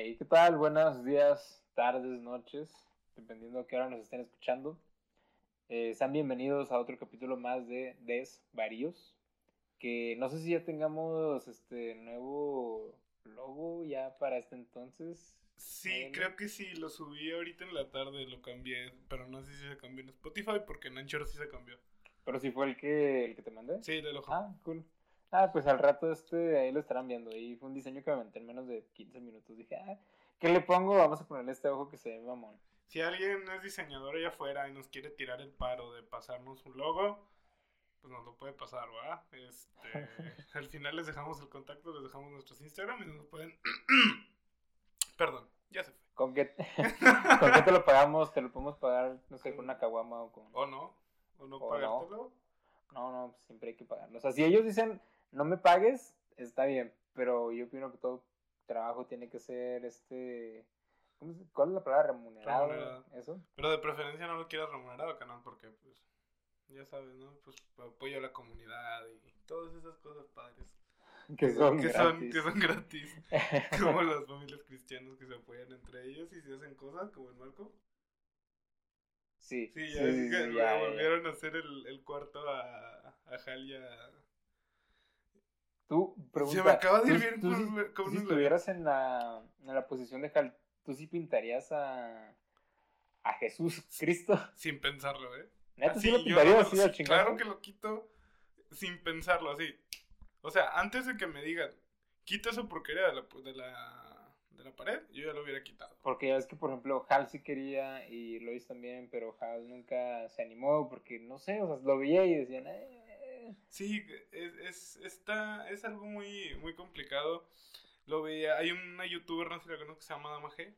Hey, ¿qué tal? Buenos días, tardes, noches, dependiendo a qué hora nos estén escuchando. Eh, sean bienvenidos a otro capítulo más de Desvaríos. Que no sé si ya tengamos este nuevo logo ya para este entonces. Sí, creo que sí, lo subí ahorita en la tarde, lo cambié, pero no sé si se cambió en Spotify porque en Anchor sí se cambió. Pero si fue el que, el que te mandé. Sí, del ojo. Ah, cool. Ah, pues al rato este, ahí lo estarán viendo. Y fue un diseño que me aventé en menos de 15 minutos. Dije, ah, ¿qué le pongo? Vamos a ponerle este ojo que se ve mamón. Si alguien es diseñador allá afuera y nos quiere tirar el paro de pasarnos un logo, pues nos lo puede pasar, ¿verdad? Este, al final les dejamos el contacto, les dejamos nuestros Instagram y nos pueden... Perdón, ya se fue. ¿Con qué, ¿Con qué te lo pagamos? ¿Te lo podemos pagar, no sé, con una caguama o con... O no, o no O pagártelo. No, no, pues siempre hay que pagarlo. O sea, si ellos dicen, no me pagues, está bien. Pero yo opino que todo trabajo tiene que ser, este... ¿cómo se- ¿Cuál es la palabra? Remunerado. Remunerado. ¿Eso? Pero de preferencia no lo quieras remunerado, canal, porque pues ya sabes, ¿no? Pues apoyo a la comunidad y todas esas cosas padres. Que son que son, gratis. que son gratis. como las familias cristianas que se apoyan entre ellos y se hacen cosas, como el Marco. Sí, Sí, ya, sí, es que sí, le ya, ya. volvieron a hacer el, el cuarto a, a. Tú, pregunta, me acaba de ir tú- bien tú con- si- estuvieras en la, en la posición de Hal, ¿tú sí pintarías a, a Jesús Cristo? Sin pensarlo, ¿eh? ¿Neta sí Así, lo yo pintarías así sí? Claro que lo quito sin pensarlo, así. O sea, antes de que me digan, quita esa porquería de la, de la, de la pared, yo ya lo hubiera quitado. Porque ya ves que, por ejemplo, Hal sí quería y Lois también, pero Hal nunca se animó porque, no sé, o sea, lo veía y decían, eh, Sí, es, es, está, es algo muy, muy complicado. Lo veía, hay una youtuber, no sé si la conozco, que se llama Dama G.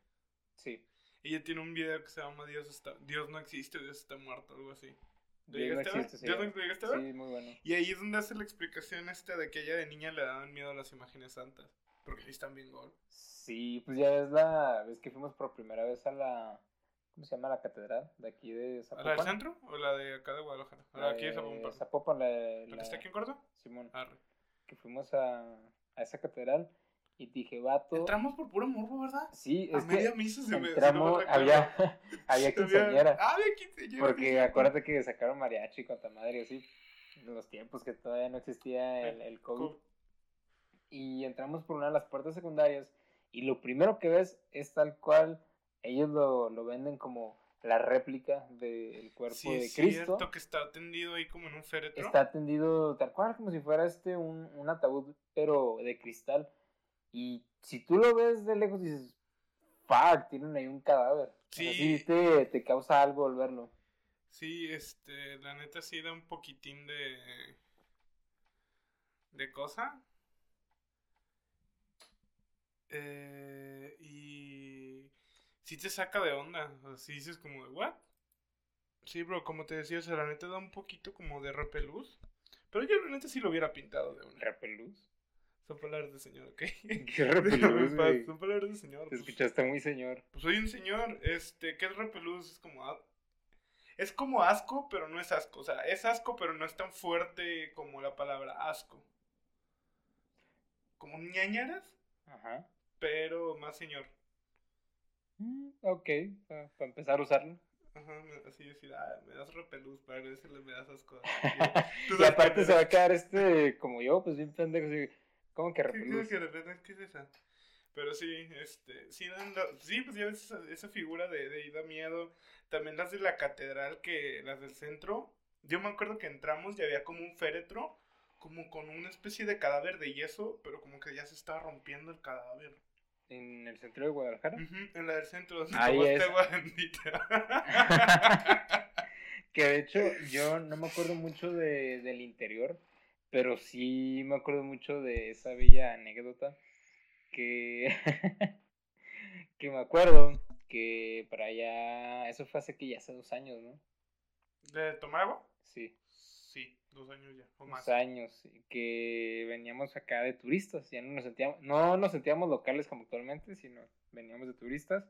sí, Ella tiene un video que se llama Dios está, Dios no existe, Dios está muerto, algo así. ¿Lo Dios no llegaste a ver? existe, sí, ¿Dios no sí, muy bueno. Y ahí es donde hace la explicación esta de que ella de niña le daban miedo a las imágenes santas. Porque sí están bien gol. Sí, pues ya es la vez que fuimos por primera vez a la, ¿cómo se llama? La catedral de aquí de ¿La del Zapopan. centro o la de acá de Guadalajara? La La de aquí de Zapopan. Zapopan, la, ¿La la- que está aquí en corto? Simón. Arre. que fuimos a, a esa catedral y dije, vato. Entramos por puro morbo, ¿verdad? Sí, A es media que misa se me entramos, me recuerdo. había, había quinceañera. Ah, había quinceañera. Porque acuérdate que sacaron mariachi con madre y así, en los tiempos que todavía no existía el, el COVID. Cool. Y entramos por una de las puertas secundarias y lo primero que ves es tal cual, ellos lo, lo venden como la réplica del cuerpo Sí, de es Cristo. cierto que está tendido ahí como en un féretro. Está atendido tal cual, como si fuera este un, un ataúd, pero de cristal. Y si tú lo ves de lejos dices, fuck, tienen ahí un cadáver. O sea, Sí. te, te causa algo al verlo. Sí, este, la neta sí da un poquitín de. de cosa. Eh, y. sí te saca de onda. O sea, sí dices como de, ¿what? Sí, bro, como te decía, o sea, la neta da un poquito como de repelús. Pero yo la neta sí lo hubiera pintado de una. ¿Repelús? Son palabras de señor, ¿ok? ¿Qué repelús, güey? Son palabras de señor. Te pues. escuchaste muy señor. Pues soy un señor, este, ¿qué es repelús? Es como, es como asco, pero no es asco, o sea, es asco, pero no es tan fuerte como la palabra asco. Como ñañaras, Ajá. pero más señor. Mm, ok, para empezar a usarlo. Ajá, así decir, ah, me das repelús, para decirle me das asco. y aparte se va a quedar este, como yo, pues bien pendejo, así, ¿cómo que ¿Qué, qué, repelús? qué, repente, ¿Qué es esa? Pero sí, este, sí, sí, pues ya ves esa, esa figura de, de ahí da miedo. También las de la catedral, que las del centro. Yo me acuerdo que entramos y había como un féretro, como con una especie de cadáver de yeso, pero como que ya se estaba rompiendo el cadáver. En el centro de Guadalajara. En la del centro, donde Ahí es. que de hecho yo no me acuerdo mucho de, del interior, pero sí me acuerdo mucho de esa bella anécdota que, que me acuerdo que para allá, eso fue hace que ya hace dos años, ¿no? ¿De tomar agua? Sí, Sí, dos años ya, o más. dos años, que veníamos acá de turistas, ya no nos sentíamos, no nos sentíamos locales como actualmente, sino veníamos de turistas.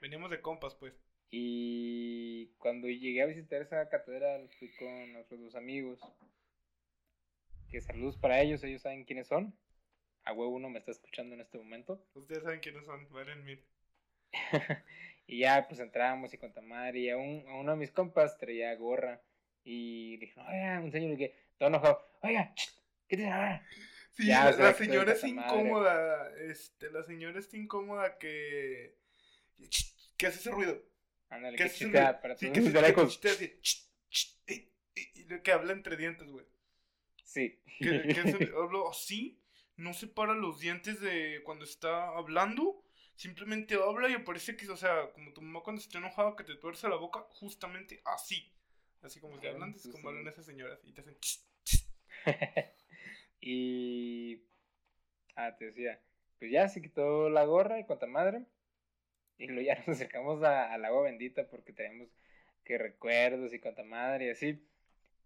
Veníamos de compas, pues. Y cuando llegué a visitar esa catedral, fui con otros dos amigos. Que saludos para ellos, ellos saben quiénes son. a huevo uno me está escuchando en este momento. Ustedes saben quiénes son, valen mil. y ya, pues entrábamos y con madre, y a, un, a uno de mis compas traía gorra. Y dije, oiga, un señor que todo enojado, oiga, ¿qué te ahora? Sí, la, la señora es incómoda, este, la señora está incómoda que... ¿Qué hace ese ruido? Ándale, que chita para sí, que se lejos. Y lo que habla entre dientes, güey. Sí. Que, que habla así, no separa los dientes de cuando está hablando simplemente habla y parece que, o sea, como tu mamá cuando está enojada que te tuerce la boca, justamente así. Así como que hablan, es como hablan esas señoras y te hacen... y... Ah, te decía, pues ya se quitó la gorra y cuanta madre. Y luego ya nos acercamos al agua bendita porque tenemos que recuerdos y cuanta madre y así.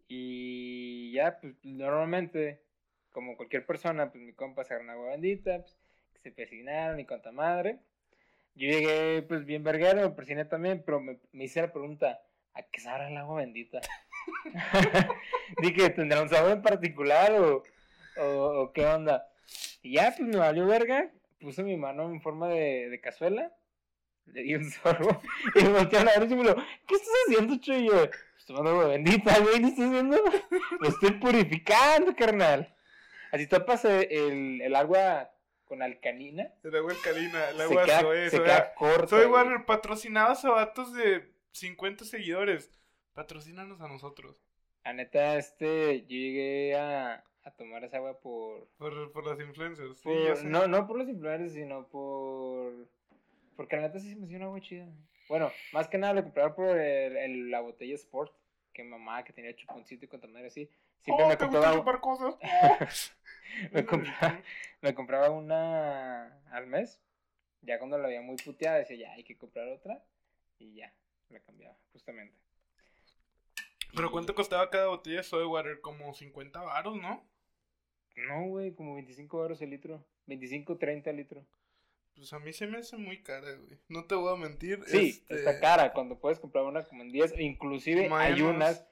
Y ya, pues normalmente, como cualquier persona, pues mi compa se agarra agua bendita, pues se persignaron y cuanta madre. Yo llegué, pues, bien verguero, me persigné también, pero me, hice la pregunta, ¿a qué sabrá el agua bendita? Dije, ¿tendrá un sabor en particular o, o, qué onda? Y ya, pues, me valió verga, puse mi mano en forma de, de cazuela, le di un sorbo, y me voltearon a ver y me lo, ¿qué estás haciendo, Chuy? Estoy tomando agua bendita, güey, ¿qué estás haciendo? Lo estoy purificando, carnal. Así topas el, el agua con alcalina. El agua alcalina, el agua soe. Se queda corta. Soy Warner, patrocinabas a vatos de 50 seguidores. Patrocínanos a nosotros. A neta, este, yo llegué a, a tomar esa agua por... Por, por las influencers. sí, no, no por los influencers, sino por... Porque la neta sí se me hacía una agua chida. Bueno, más que nada lo compraba por el, la botella Sport. Que mamá que tenía chuponcito y con madre así. Siempre oh, me compraba... cosas. me, compraba, me compraba una al mes. Ya cuando la veía muy puteada, decía, ya hay que comprar otra. Y ya, la cambiaba, justamente. ¿Pero cuánto costaba cada botella de soda water? Como 50 baros, ¿no? No, güey, como 25 baros el litro. 25, 30 el litro. Pues a mí se me hace muy cara, güey. No te voy a mentir. Sí, este... está cara. Cuando puedes comprar una como en 10, inclusive hay unas.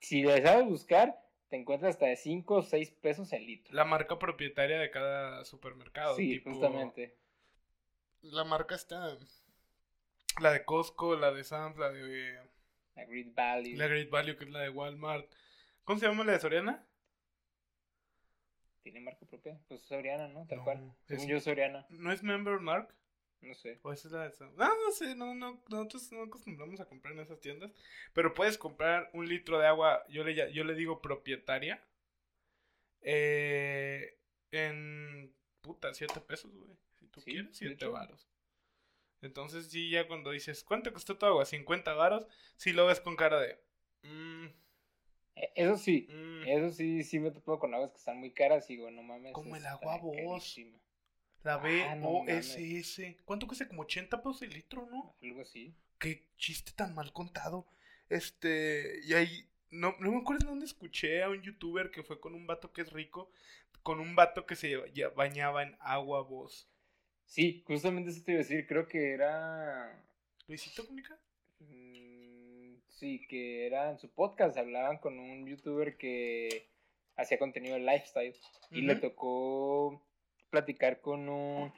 Si le sabes buscar, te encuentras hasta de 5 o 6 pesos el litro. La marca propietaria de cada supermercado. Sí, justamente. La marca está. La de Costco, la de Sam's, la de. La Great Value. La Great Value, que es la de Walmart. ¿Cómo se llama la de Soriana? Tiene marca propia. Pues Soriana, ¿no? Tal cual. Según yo, Soriana. ¿No es Member Mark? No sé. O esa es la de Ah, no sé, no, no, nosotros no acostumbramos a comprar en esas tiendas. Pero puedes comprar un litro de agua, yo le, yo le digo propietaria. Eh, en puta, 7 pesos, güey. Si tú quieres, 7 varos. Entonces, sí, ya cuando dices, ¿cuánto costó tu agua? 50 varos, sí lo ves con cara de. Mmm, eso sí, mm. eso sí, sí me topo con aguas que están muy caras y digo, no mames. Como el agua vos. La B ah, O S S. ¿Cuánto cuesta? Como 80 pesos el litro, ¿no? Algo así. Qué chiste tan mal contado. Este, y ahí, no, no me acuerdo dónde escuché a un youtuber que fue con un vato que es rico, con un vato que se bañaba en agua voz. Sí, justamente eso te iba a decir, creo que era... ¿Luisito Comunica? Mm, sí, que era en su podcast, hablaban con un youtuber que hacía contenido de lifestyle y le tocó platicar con un,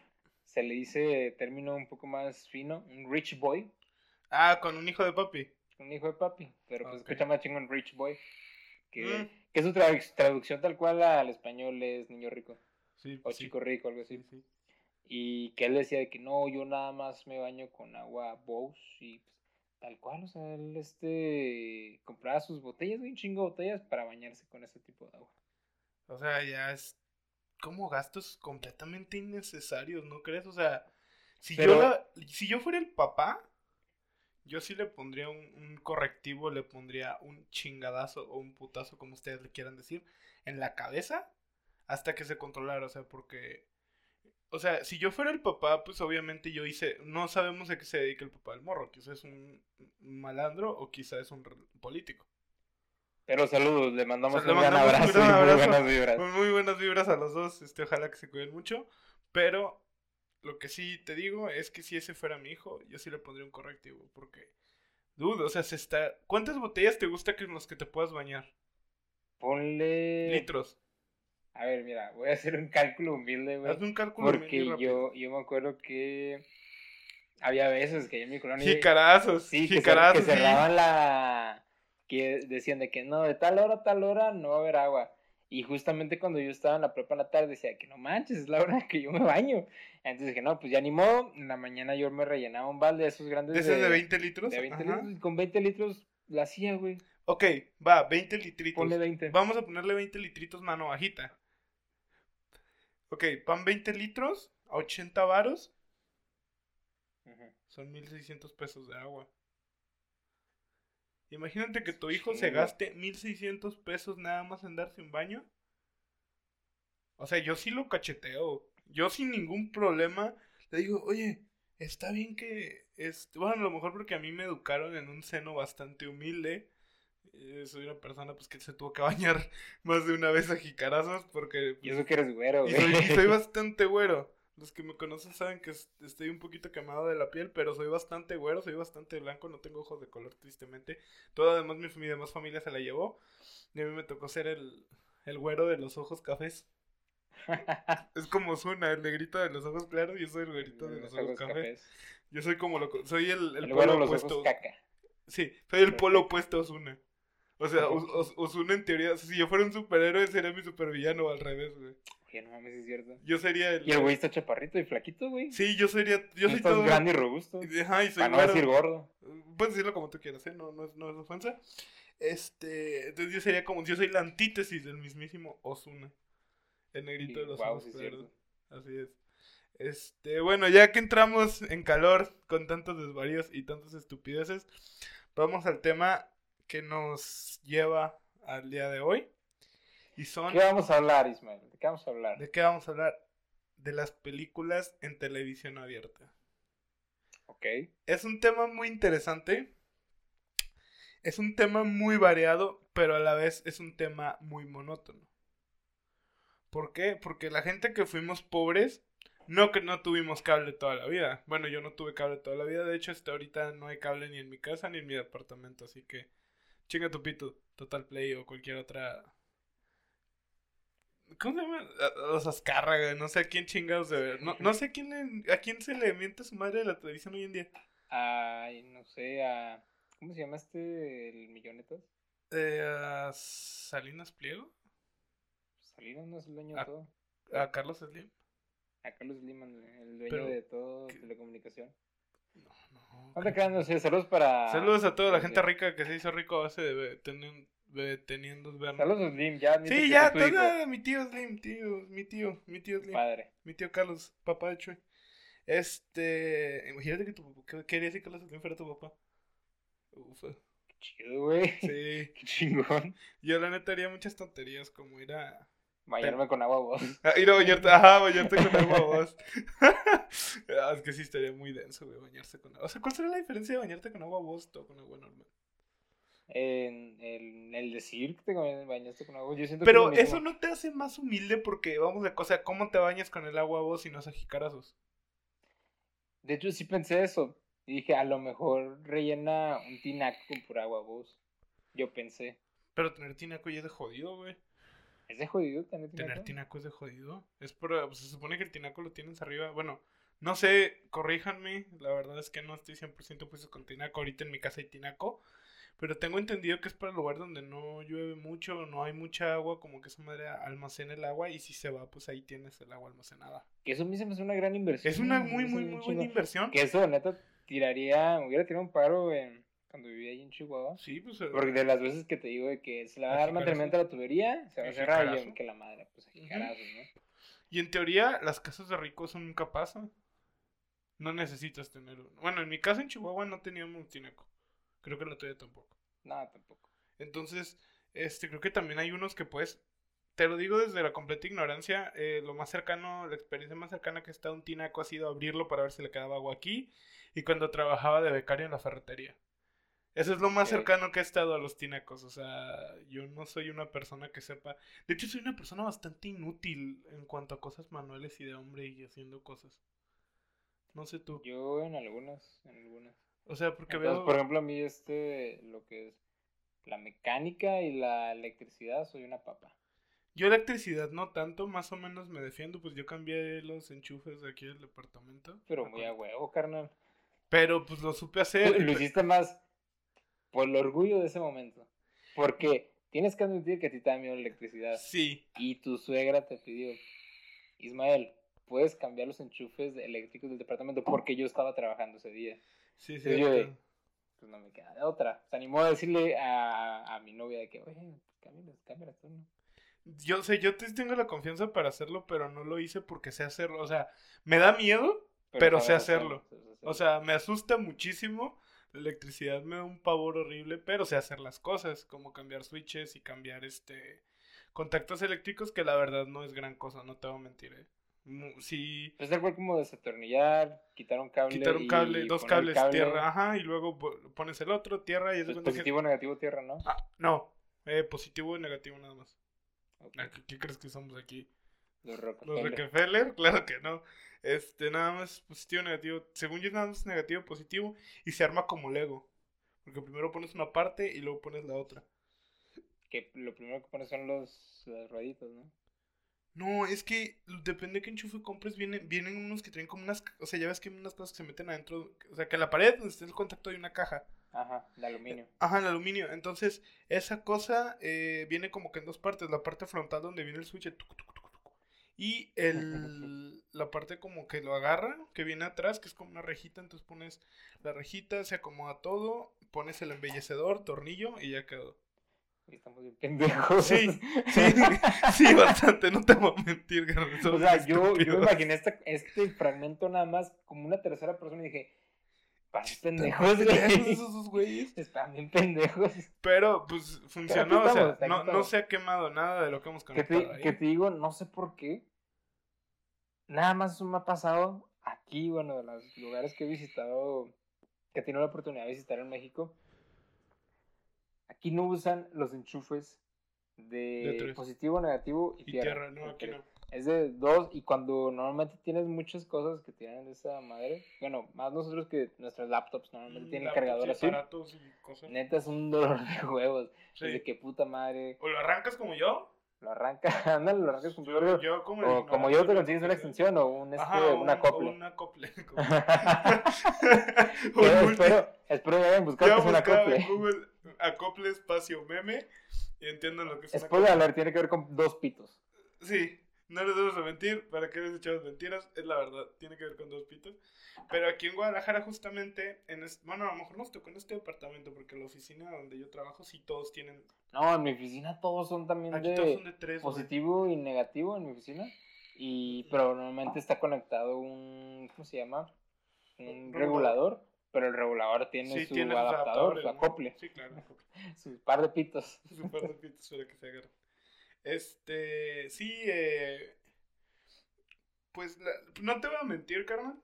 se le dice término un poco más fino, un rich boy. Ah, con un hijo de papi. Un hijo de papi, pero pues escucha más chingón rich boy. Que, mm. que su traducción tal cual al español es niño rico. Sí, o chico rico, algo así. Y que él decía de que no, yo nada más me baño con agua Bose y pues, tal cual, o sea, él este compraba sus botellas, un chingo de botellas para bañarse con ese tipo de agua. O sea, ya es como gastos completamente innecesarios, ¿no crees? O sea, si, yo, si yo fuera el papá, yo sí le pondría un, correctivo, le pondría un chingadazo o un putazo, como ustedes le quieran decir, en la cabeza hasta que se controlara, o sea, porque... O sea, si yo fuera el papá, pues obviamente yo hice, no sabemos a qué se dedica el papá del morro, quizás es un malandro o quizás es un político. Pero saludos, le mandamos, un, gran abrazo, muy buenas vibras. Muy buenas vibras a los dos, este, ojalá que se cuiden mucho. Pero lo que sí te digo es que si ese fuera mi hijo, yo sí le pondría un correctivo, porque, dudo, o sea, se está... ¿Cuántas botellas te gusta que los que te puedas bañar? Ponle... Litros. A ver, mira, voy a hacer un cálculo humilde, güey. Haz un cálculo Porque humilde rápido. yo, yo me acuerdo que había veces que yo en mi colonia... Jicarazos, Sí, jicarazos, que sí. cerraban la... Que decían de que no, de tal hora a tal hora no va a haber agua. Y justamente cuando yo estaba en la prepa en la tarde decía que no manches, es la hora que yo me baño. Entonces dije, no, pues ya ni modo. En la mañana yo me rellenaba un balde de esos grandes ¿De esos de 20 litros? de 20 Ajá. litros. Con 20 litros la hacía, güey. Ok, va, 20 litritos. Ponle 20. Vamos a ponerle 20 litritos mano bajita. Ok, van 20 litros a 80 varos. Ujú. Son 1600 pesos de agua. Imagínate que tu hijo se gaste 1600 pesos nada más en darse un baño. O sea, yo sí lo cacheteo. Yo sin ningún problema le digo, oye, está bien que. Este... Bueno, a lo mejor porque a mí me educaron en un seno bastante humilde. Eh, soy una persona pues que se tuvo que bañar más de una vez a jicarazos porque Y eso que eres güero, y güey. soy, y soy bastante güero. Los que me conocen saben que es- estoy un poquito quemado de la piel, pero soy bastante güero, soy bastante blanco, no tengo ojos de color, tristemente. Toda además mi, mi demás familia se la llevó. Y a mí me tocó ser el, el güero de los ojos cafés. Es como Zuna, el negrito de los ojos claros, y yo soy el güerito de los ojos ojos cafés. cafés. Yo soy como lo, soy el, el, El polo güero de los opuesto. ojos caca. Sí, soy el polo opuesto a Ozuna. O sea, Os- Os- Ozuna en teoría, si yo fuera un superhéroe sería mi supervillano o al revés, güey. Oye, no mames, es cierto. Yo sería el... Y el güey está chaparrito y flaquito, güey. Sí, yo sería, yo soy todo... grande y robusto. Ajá, y soy Para no decir gordo. Puedes decirlo como tú quieras, ¿eh? No, no, es, no es ofensa. Este, entonces yo sería como, yo soy la antítesis del mismísimo Ozuna. El negrito de los Wow, ojos sí. Así es. Este, bueno, ya que entramos en calor con tantos desvaríos y tantas estupideces, vamos al tema que nos lleva al día de hoy. Y son... ¿Qué vamos a hablar, Ismael? ¿De qué vamos a hablar? ¿De qué vamos a hablar? De las películas en televisión abierta. Ok. Es un tema muy interesante. Es un tema muy variado, pero a la vez es un tema muy monótono. ¿Por qué? Porque la gente que fuimos pobres, no que no tuvimos cable toda la vida. Bueno, yo no tuve cable toda la vida. De hecho, hasta ahorita no hay cable ni en mi casa ni en mi departamento. Así que, chinga tu pito, Total Play o cualquier otra. ¿Cómo se llama? A- a Los Azcárraga, no sé a quién chingados de ver. No, no sé a quién, le- a quién se le miente su madre de la televisión hoy en día. Ay, no sé, a... ¿Cómo se llama este, el millonetas? Eh, a Salinas Pliego, Salinas no es el dueño Ah, de todo. a Carlos Slim. A Carlos Liman, el dueño Pero, de todo ¿qué? telecomunicación. No, no. Te no sé, saludos para... Saludos a toda la Sí. gente rica que se hizo rico a base de teniendo vernos. Saludos Slim, ya. Sí, ya, toda, mi tío Slim, tío, mi tío, mi tío Slim, Padre. mi tío Carlos, papá de Chuy. Este, imagínate que tu que quería decir que Carlos Slim fuera tu papá. Ufa. Qué chido, güey. Sí, Qué chingón. yo la neta haría muchas tonterías como ir a Bañarme con agua vos. Ir a bañarte, ajá, bañarte con agua vos. Ah, es que sí estaría muy denso, güey, bañarse con agua. O sea, ¿cuál sería la diferencia de bañarte con agua vos o con agua normal? En el, el decir que te bañaste con agua, yo siento Pero que es eso no te hace más humilde porque, vamos de cosa, ¿cómo te bañas con el agua vos y no haces jicarazos? De hecho, sí pensé eso. Y dije, a lo mejor rellena un tinaco con pura agua vos. Yo pensé. Pero tener tinaco ya es de jodido, güey. ¿Es de jodido tener tinaco? Tener tinaco es de jodido. Es por, pues, se supone que el tinaco lo tienes arriba. Bueno, no sé, corríjanme. La verdad es que no estoy 100% puesto con tinaco. Ahorita en mi casa hay tinaco. Pero tengo entendido que es para el lugar donde no llueve mucho, no hay mucha agua, como que esa madre almacena el agua y si se va, pues ahí tienes el agua almacenada. Que eso a mí se me hace una gran inversión. Es una me muy, muy, muy buena inversión. Que eso, neta, tiraría, hubiera tirado un paro en, cuando vivía ahí en Chihuahua. Sí, pues. eh, Porque de las veces que te digo de que se le va a ¿A dar jicarazos? mantenimiento a la tubería, se va a ¿A cerrar y que la madre, pues jicarazos, ¿no? Y en teoría, las casas de ricos son nunca pasan. No necesitas tener uno. Bueno, en mi casa en Chihuahua no teníamos tinaco. Creo que la tuya tampoco. No, tampoco. Entonces, este, creo que también hay unos que puedes. Te lo digo desde la completa ignorancia. eh, lo más cercano, la experiencia más cercana que a un tinaco ha sido abrirlo para ver si le quedaba agua aquí. Y cuando trabajaba de becario en la ferretería. Eso es lo más cercano que he estado a los tinacos. O sea, yo no soy una persona que sepa. De hecho, soy una persona bastante inútil en cuanto a cosas manuales y de hombre y haciendo cosas. No sé tú. Yo en algunas, en algunas. O sea, porque Entonces, veo. por ejemplo, a mí este, lo que es la mecánica y la electricidad, soy una papa. Yo electricidad no tanto, más o menos me defiendo, pues yo cambié los enchufes de aquí del departamento. Pero muy a huevo, carnal. Pero pues lo supe hacer. Lo hiciste más por el orgullo de ese momento. Porque tienes que admitir que a ti te da miedo la electricidad. Sí. Y tu suegra te pidió, Ismael, puedes cambiar los enchufes eléctricos del departamento porque yo estaba trabajando ese día. Sí, sí. pues no me queda de otra. Se animó a decirle a, a mi novia de que, oye, cámbialas, cámbialas tú, ¿no? Yo sé, yo tengo la confianza para hacerlo, pero no lo hice porque sé hacerlo. O sea, me da miedo, pero, sé hacerlo. O sea, me asusta muchísimo. La electricidad me da un pavor horrible, pero sé hacer las cosas, como cambiar switches y cambiar este contactos eléctricos, que la verdad no es gran cosa, no te voy a mentir, ¿eh? Sí. Es algo como desatornillar, quitar un cable. Quitar un cable, dos cables, tierra, ajá, y luego pones el otro, tierra y es pues positivo, negativo, tierra, ¿no? Ah, no, eh, positivo y negativo nada más. ¿Qué, crees que somos aquí? Los Rockefeller. Los Rockefeller, claro que no. Este, nada más positivo, negativo. Según yo, nada más negativo, positivo. Y se arma como Lego. Porque primero pones una parte y luego pones la otra. Que lo primero que pones son los, las rueditas, ¿no? No, es que depende de qué enchufe compres. Vienen, vienen unos que traen como unas. O sea, ya ves que hay unas cosas que se meten adentro. O sea, que en la pared donde está el contacto hay una caja. Ajá, de aluminio. Ajá, el aluminio. Entonces, esa cosa eh, viene como que en dos partes. La parte frontal donde viene el switch. Y el, la parte como que lo agarra, que viene atrás, que es como una rejita. Entonces pones la rejita, se acomoda todo. Pones el embellecedor, tornillo y ya quedó. Estamos bien pendejos. Sí, sí, sí, bastante, no te voy a mentir, O sea, yo, yo imaginé este, este fragmento nada más como una tercera persona y dije, pendejos, güey. esos güeyes. Están bien pendejos. Pero, pues, funcionó, o sea, no, no, se ha quemado nada de lo que hemos conectado que te, Que te digo, no sé por qué. Nada más eso me ha pasado aquí, bueno, de los lugares que he visitado, que he tenido la oportunidad de visitar en México. Aquí no usan los enchufes de, positivo, negativo y, tierra. No, aquí no. Es de dos y cuando normalmente tienes muchas cosas que tienen esa madre, bueno, más nosotros que nuestras laptops normalmente mm, tienen cargador así. Neta es un dolor de huevos. Sí. de que puta madre. O lo arrancas como yo. Lo arranca, ándale, lo arrancas como yo. yo como, o como yo te consigues una extensión o un este, Ajá, un. O un acople. espero, espero que hayan buscado que un acople. Google acople espacio meme y entiendan lo que es. Spoiler alert, tiene que ver con dos pitos. Sí, no les debemos mentir, para que les echamos mentiras, es la verdad, tiene que ver con dos pitos. Pero aquí en Guadalajara justamente, en bueno, a lo mejor nos tocó en este departamento, porque la oficina donde yo trabajo sí todos tienen... No, en mi oficina todos son también de, todos son de tres, positivo y negativo en mi oficina. Y, pero normalmente está conectado un, ¿cómo se llama? Un regulador, pero el regulador tiene su adaptador, su acople. Sí, claro. su par de pitos. Su par de pitos para que se agarre. Este, sí, eh, pues no te voy a mentir, Carmen.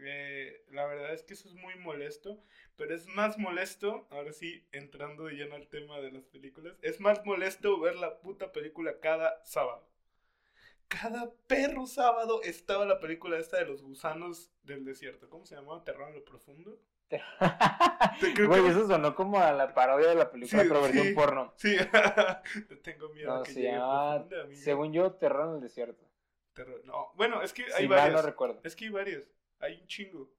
Eh, la verdad es que eso es muy molesto, pero es más molesto, ahora sí, entrando de lleno al tema de las películas, es más molesto ver la puta película cada sábado. Cada perro sábado estaba la película esta de los gusanos del desierto. ¿Cómo se llamaba? Terror en lo profundo. Güey, eso sonó como a la parodia de la película, pero versión porno. Sí, tengo miedo no, que llegue Según yo, Terror en el desierto. Terror... No, bueno, es que hay varios. no recuerdo. Es que hay varios. Hay un chingo.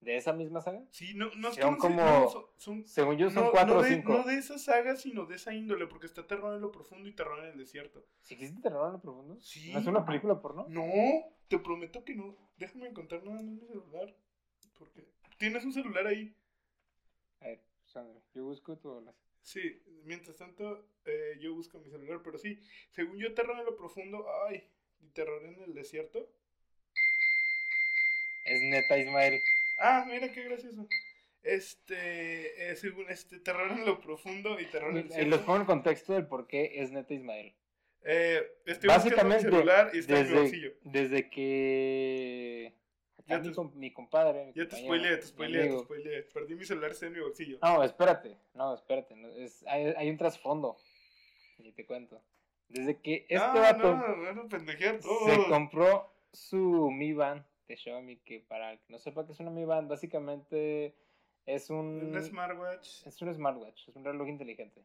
¿De esa misma saga? Sí, no, no son como. son, según yo, son cuatro no o cinco. no de esa saga, sino de esa índole, porque está Terror en lo profundo y Terror en el desierto. ¿Sí existe Terror en lo profundo? Sí. ¿No es una película porno? No, te prometo que no. Déjame encontrar nada en mi celular. Porque ¿Tienes un celular ahí? A ver, Sandra, yo busco tu Sí, mientras tanto, eh, yo busco mi celular, pero sí, según yo, terror en lo profundo, ay, y terror en el desierto. Es neta, Ismael. Ah, mira qué gracioso. Este, eh, según este, terror en lo profundo y terror en el desierto. Y los pongo en contexto del por qué es neta, Ismael. Eh, estoy Básicamente, buscando mi celular y está desde, en mi bolsillo. Desde que ya mi, mi, compadre. ya te spoileé, te spoileé, te spoileé. Perdí mi celular, está en mi bolsillo. No, espérate, no, espérate. es, hay, hay, un trasfondo. Y te cuento. Desde que este ah, vato no, no, se compró su Mi Band de Xiaomi, que para el que no sepa que es una Mi Band, básicamente es un... Un smartwatch. Es un smartwatch, es un reloj inteligente.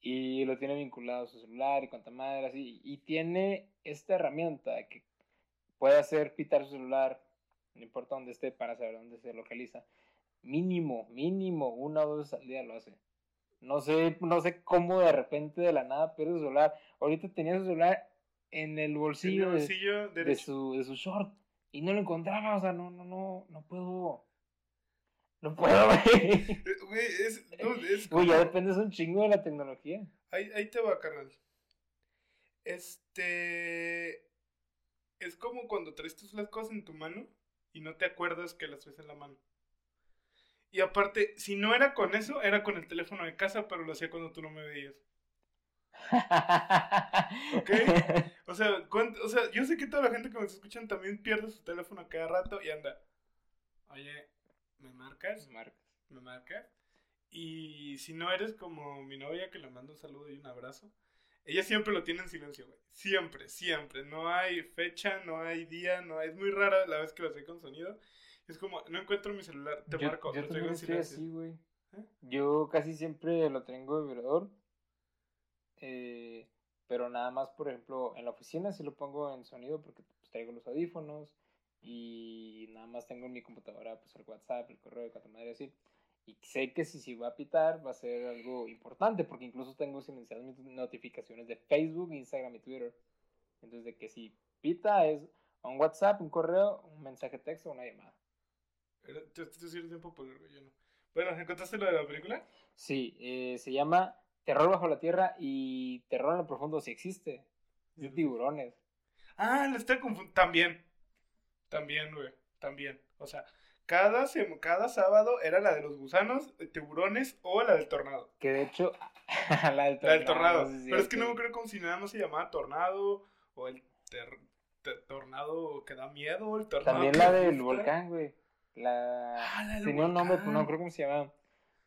y lo tiene vinculado a su celular y cuanta madre así. Y tiene esta herramienta que puede hacer pitar su celular, no importa dónde esté, para saber dónde se localiza. Mínimo, mínimo, una o dos veces al día lo hace. No sé, no sé cómo de repente de la nada pierde su celular. Ahorita tenía su celular en el bolsillo, el bolsillo de, de, su, de su short y no lo encontraba. O sea, no, no, no, no puedo. No puedo, güey. Güey, es. es ya dependes un chingo de la tecnología. Ahí, ahí te va, carnal. Este. Es como cuando traes tus las cosas en tu mano y no te acuerdas que las traes en la mano. Y aparte, si no era con eso, era con el teléfono de casa, pero lo hacía cuando tú no me veías. Ok. O sea, o sea, yo sé que toda la gente que me está escuchando también pierde su teléfono cada rato y anda. Oye, ¿me marcas? Marcas. me marca. Y si no eres como mi novia, que le mando un saludo y un abrazo, ella siempre lo tiene en silencio, güey. Siempre, siempre. No hay fecha, no hay día, no hay... Es muy rara la vez que lo hace con sonido. Es como, no encuentro mi celular, te yo, marco, yo lo traigo en silencio. así, güey. ¿Eh? Yo casi siempre lo tengo de vibrador. eh, pero nada más, por ejemplo, en la oficina sí lo pongo en sonido porque pues, traigo los audífonos. Y nada más tengo en mi computadora pues el WhatsApp, el correo de cuanta madre así. Y sé que si, si va a pitar va a ser algo importante porque incluso tengo silenciadas mis notificaciones de Facebook, Instagram y Twitter. Entonces de que si pita es un WhatsApp, un correo, un mensaje texto o una llamada. Tú sí eres tiempo güey, yo no. Bueno, ¿encontraste lo de la película? Sí, eh, se llama Terror bajo la tierra y Terror en lo profundo si existe. Es de tiburones. Ah, lo estoy confundiendo. También. También, güey. También. O sea, cada, sem- cada sábado era la de los gusanos, eh, tiburones o la del tornado. Que de hecho, la del La del tornado. tornado. sí, Pero es que sí. no creo como si nada más se llamaba tornado o el tornado que da miedo, el tornado También la del volcán, güey. La... Ah, la del Tenía un nombre, pero no creo cómo se llama.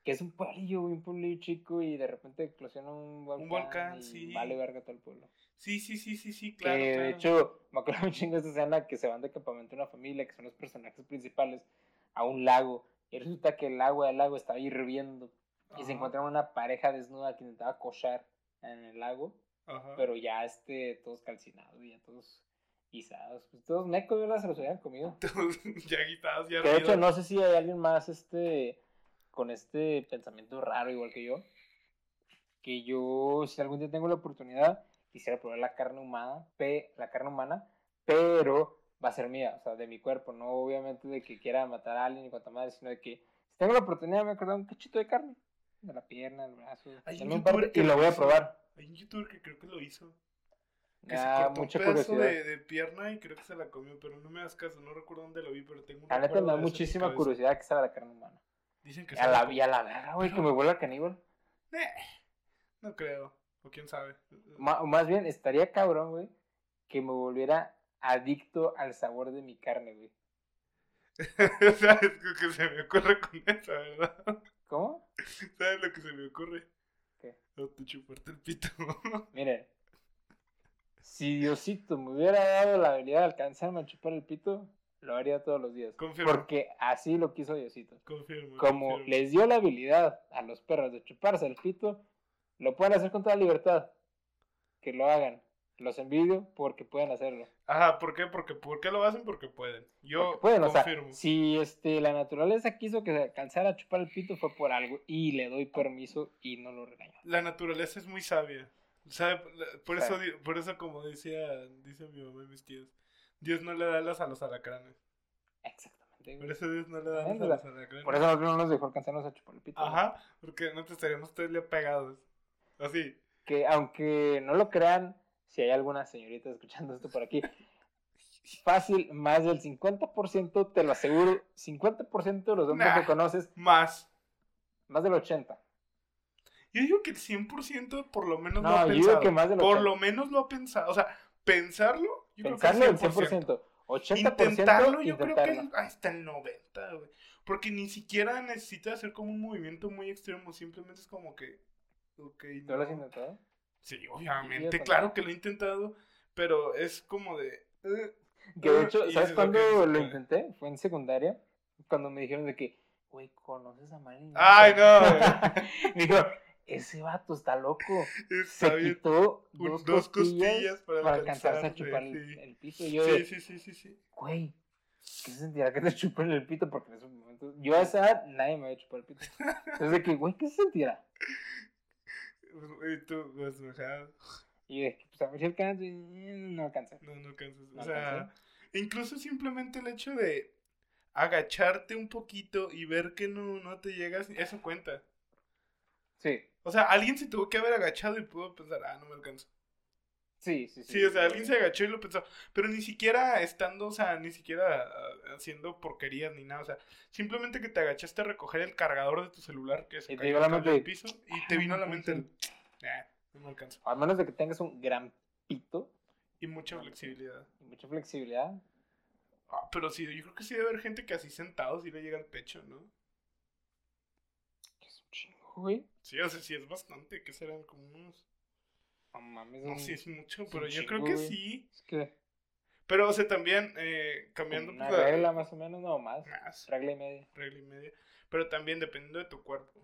Que es un pueblillo, un pueblillo chico y de repente eclosiona un volcán. volcán, y sí. Vale verga todo el pueblo. Sí, sí, sí, sí, sí, claro. que de hecho, me acuerdo un chingo de esta escena que se van de campamento una familia, que son los personajes principales, a un lago. Y resulta que el agua del lago estaba hirviendo. Y se encontraron una pareja desnuda que intentaba cochar en el lago, ajá. pero ya este, todos calcinados y ya todos guisados. Pues todos mecos, ¿verdad? Se los habían comido. Ya guitados, ya de hecho, no sé si hay alguien más este con este pensamiento raro, igual que yo. Que yo, si algún día tengo la oportunidad, quisiera probar la carne humana, pe, la carne humana, pero va a ser mía, o sea, de mi cuerpo, no obviamente de que quiera matar a alguien y cuanta madre, sino de que si tengo la oportunidad me voy a un cachito de carne, de la pierna, del brazo, Hay un que y lo voy a probar. Hay un youtuber que creo que lo hizo. Que se da cortó mucha un pedazo de, de pierna y creo que se la comió, pero no me das caso, no recuerdo dónde lo vi, pero tengo un La neta me da muchísima curiosidad que sea la carne humana. Dicen que a la la, comió. y a la verga, güey, que me vuelva caníbal. Eh, no creo, o quién sabe. Ma- más bien, estaría cabrón, güey, que me volviera adicto al sabor de mi carne, güey. ¿Sabes lo que se me ocurre con eso, verdad? ¿Cómo? ¿Sabes lo que se me ocurre? ¿Qué? Autochuparte el pito. Miren, si Diosito me hubiera dado la habilidad de alcanzarme a chupar el pito, lo haría todos los días. Confirmo. Porque así lo quiso Diosito. Confirmo. Como confirmo. les dio la habilidad a los perros de chuparse el pito, lo pueden hacer con toda libertad. Que lo hagan. Los envidio porque pueden hacerlo. Ajá, ¿por qué? Porque, ¿Por qué lo hacen? Porque pueden. Yo Porque pueden, o sea, confirmo. si este, la naturaleza quiso que se alcanzara a chupar el pito fue por algo y le doy permiso y no lo regaño. La naturaleza es muy sabia. ¿Sabe? Por eso, por eso como decía, dice mi mamá y mis tíos, Dios no le da alas a los alacranes. Exactamente. Por eso Dios no le da alas a los alacranes. Por eso nosotros no nos dejó alcanzarnos a chupar el pito. Ajá, porque no te estaríamos el día pegados. Así. Que aunque no lo crean, si hay alguna señorita escuchando esto por aquí, fácil, más del 50%, te lo aseguro, 50% de los hombres Nah. que conoces, Más. más del 80%. Yo digo que el 100% por lo menos No, lo ha yo digo pensado. que más del por 80. lo menos lo ha pensado. O sea, pensarlo, yo Pensarlo creo que el 100%. 100%, 80% Intentarlo, yo creo que intentarlo. hasta el 90, güey. Porque ni siquiera necesita hacer como un movimiento muy extremo. Simplemente es como que. Ok, ¿Tú lo has no. intentado? Sí, obviamente, claro que lo he intentado. Pero es como de. eh, Que de eh, hecho, ¿sabes cuándo lo intenté? Fue en secundaria, cuando me dijeron de que, güey, ¿conoces a Marilyn? Ay, Manson?" no, dijo, ese vato está loco. Está Se bien. quitó dos, dos costillas, costillas para para, alcanzarse a chupar el, pito. Yo Sí, sí, sí, sí, sí. güey, ¿qué se sentirá que te chupen el pito? Porque en esos momentos, yo a esa edad nadie me había chupado el pito. Entonces de que, güey, ¿qué se sentirá? Y tú, pues, Y de que, pues a ver si alcanzo y eh, no alcancé. no, no. No O sea, incluso simplemente el hecho de agacharte un poquito y ver que no, no te llegas, eso cuenta. Sí, O sea, alguien se tuvo que haber agachado y pudo pensar, ah, no me alcanzo. Sí, sí. Sí, Sí, o sea, alguien se agachó y lo pensó, pero ni siquiera estando, o sea, ni siquiera ah, haciendo porquerías ni nada, o sea, simplemente que te agachaste a recoger el cargador de tu celular que se Y cayó al mente, piso y "Ah, te no vino a la mente el, alcanzo". "Ah, no me alcanzo. A menos de que tengas un gran pito Y mucha flexibilidad. y mucha flexibilidad. Ah, pero sí, yo creo que sí debe haber gente que así sentado sí le llega al pecho, ¿no? que Es un chingo, güey. Sí, o sea, sí es bastante, que serán como unos... No mames, No, un- sí es mucho, pero yo creo que güey. sí. Es que Pero, o sea, también, eh, cambiando... una pues, la- regla más o menos, no más. Más, Regla y media. regla y media. Pero también dependiendo de tu cuerpo.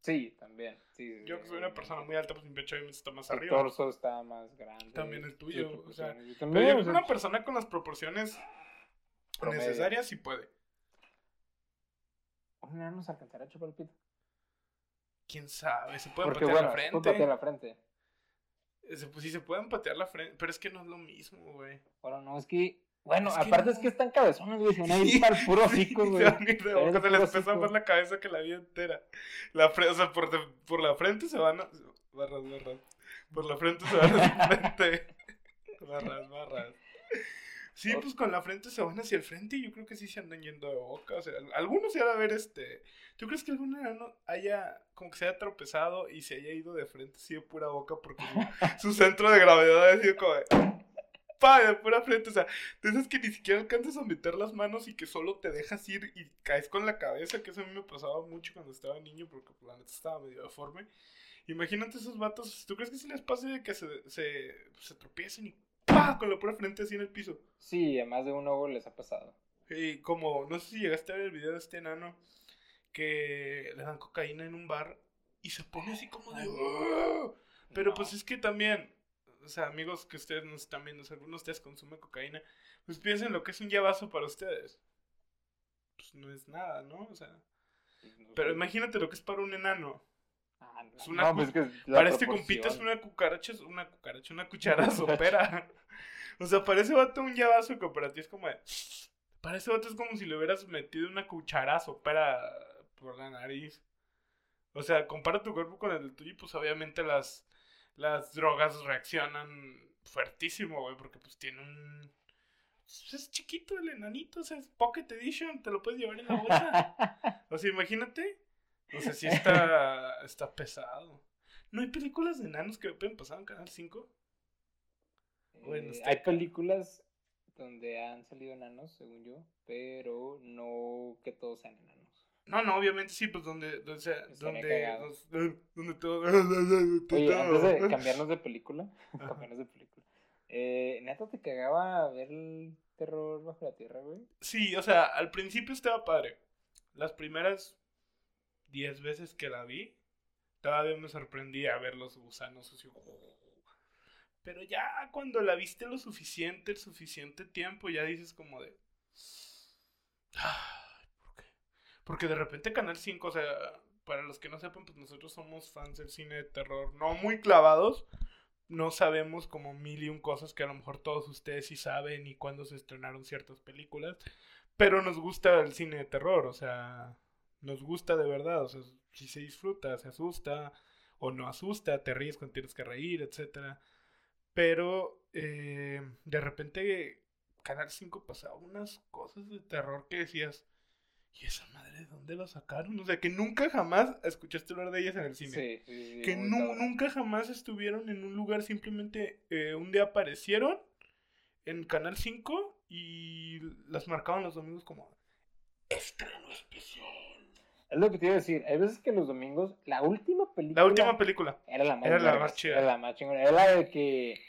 Sí, también. Sí, Yo que soy una persona muy alta, pues mi pecho obviamente está más El arriba. torso está más grande. También el tuyo, sí, o sea, Pero yo creo que una persona con las proporciones Promedio. necesarias sí puede. un enano se alcanzará a chupar el pito. ¿Quién sabe? Se pueden Porque patear bueno, la se frente. puede patear la frente. Se- pues sí, se pueden patear la frente. Pero es que no es lo mismo, güey. Bueno, no, es que. Bueno, Es que aparte no. es que están cabezones, güey. Se van a ir para el puro hocico, güey. van a van a se puro les pesa más la cabeza que la vida entera. La o sea, por, de- por la frente se van a... Barras, barras. Por la frente se van hacia el frente. Barras, barras. Sí, pues con la frente se van hacia el frente y yo creo que sí se andan yendo de boca. O sea, algunos se han de ver este... ¿Tú crees que algún enano haya... como que se haya tropezado y se haya ido de frente así de pura boca porque su, su centro de gravedad ha sido como de... Pa, de pura frente, o sea, esas que ni siquiera alcanzas a meter las manos y que solo te dejas ir y caes con la cabeza, que eso a mí me pasaba mucho cuando estaba niño porque pues, la neta estaba medio deforme. Imagínate esos vatos, ¿tú crees que si les pase de que se, se, se tropiecen y con la pura frente así en el piso? Sí, a más de uno güey, les ha pasado. Y como, no sé si llegaste a ver el video de este enano que le dan cocaína en un bar y se pone así como de... Pero No. pues es que también, o sea, amigos que ustedes nos están viendo, si alguno de ustedes consume cocaína, pues piensen lo que es un llavazo para ustedes. Pues no es nada, ¿no? O sea, pero imagínate lo que es para un enano. Es una no, pues es que Para este compita es una cucaracha, es una cucaracha, una cuchara sopera. o sea, para ese vato un llavazo que para ti es como de... Para ese vato es como si le hubieras metido una cuchara sopera por la nariz. O sea, compara tu cuerpo con el del tuyo y pues obviamente las, las drogas reaccionan fuertísimo, güey, porque pues tiene un... Es chiquito el enanito, o sea, es Pocket Edition, te lo puedes llevar en la bolsa. O sea, imagínate. O sea, sí está, está pesado. ¿No hay películas de enanos que pueden pasar en Canal 5? Bueno, Eh, hay películas donde han salido enanos, según yo, pero no que todos sean enanos. No, no, obviamente sí, pues donde, donde, sea- donde, donde, donde todo... Oye, antes de cambiarnos de película, cambiarnos de película, eh, ¿neta te cagaba ver el terror bajo la tierra, güey? Sí, o sea, al principio estaba padre. Las primeras 10 veces que la vi, todavía me sorprendía a ver los gusanos así. Pero ya cuando la viste lo suficiente, el suficiente tiempo, ya dices como de... "Ay, ¿Por qué? Porque de repente Canal 5, o sea, para los que no sepan, pues nosotros somos fans del cine de terror, no muy clavados, no sabemos como mil y un cosas que a lo mejor todos ustedes sí saben y cuándo se estrenaron ciertas películas, pero nos gusta el cine de terror, o sea, nos gusta de verdad, o sea, si se disfruta, se asusta o no asusta, te ríes cuando tienes que reír, etcétera. Pero eh, de repente Canal 5 pasaba unas cosas de terror que decías, ¿y esa madre de dónde lo sacaron? O sea, que nunca jamás escuchaste hablar de ellas en el cine Sí, sí, sí. que muy nu- cabrón. nunca jamás estuvieron en un lugar, simplemente eh, un día aparecieron en Canal 5 y las marcaban los domingos como estreno especial. Es lo que te iba a decir. Hay veces que los domingos, la última película. La última película. Era la más, Era la más chida. Era la más chingona. Era la de que,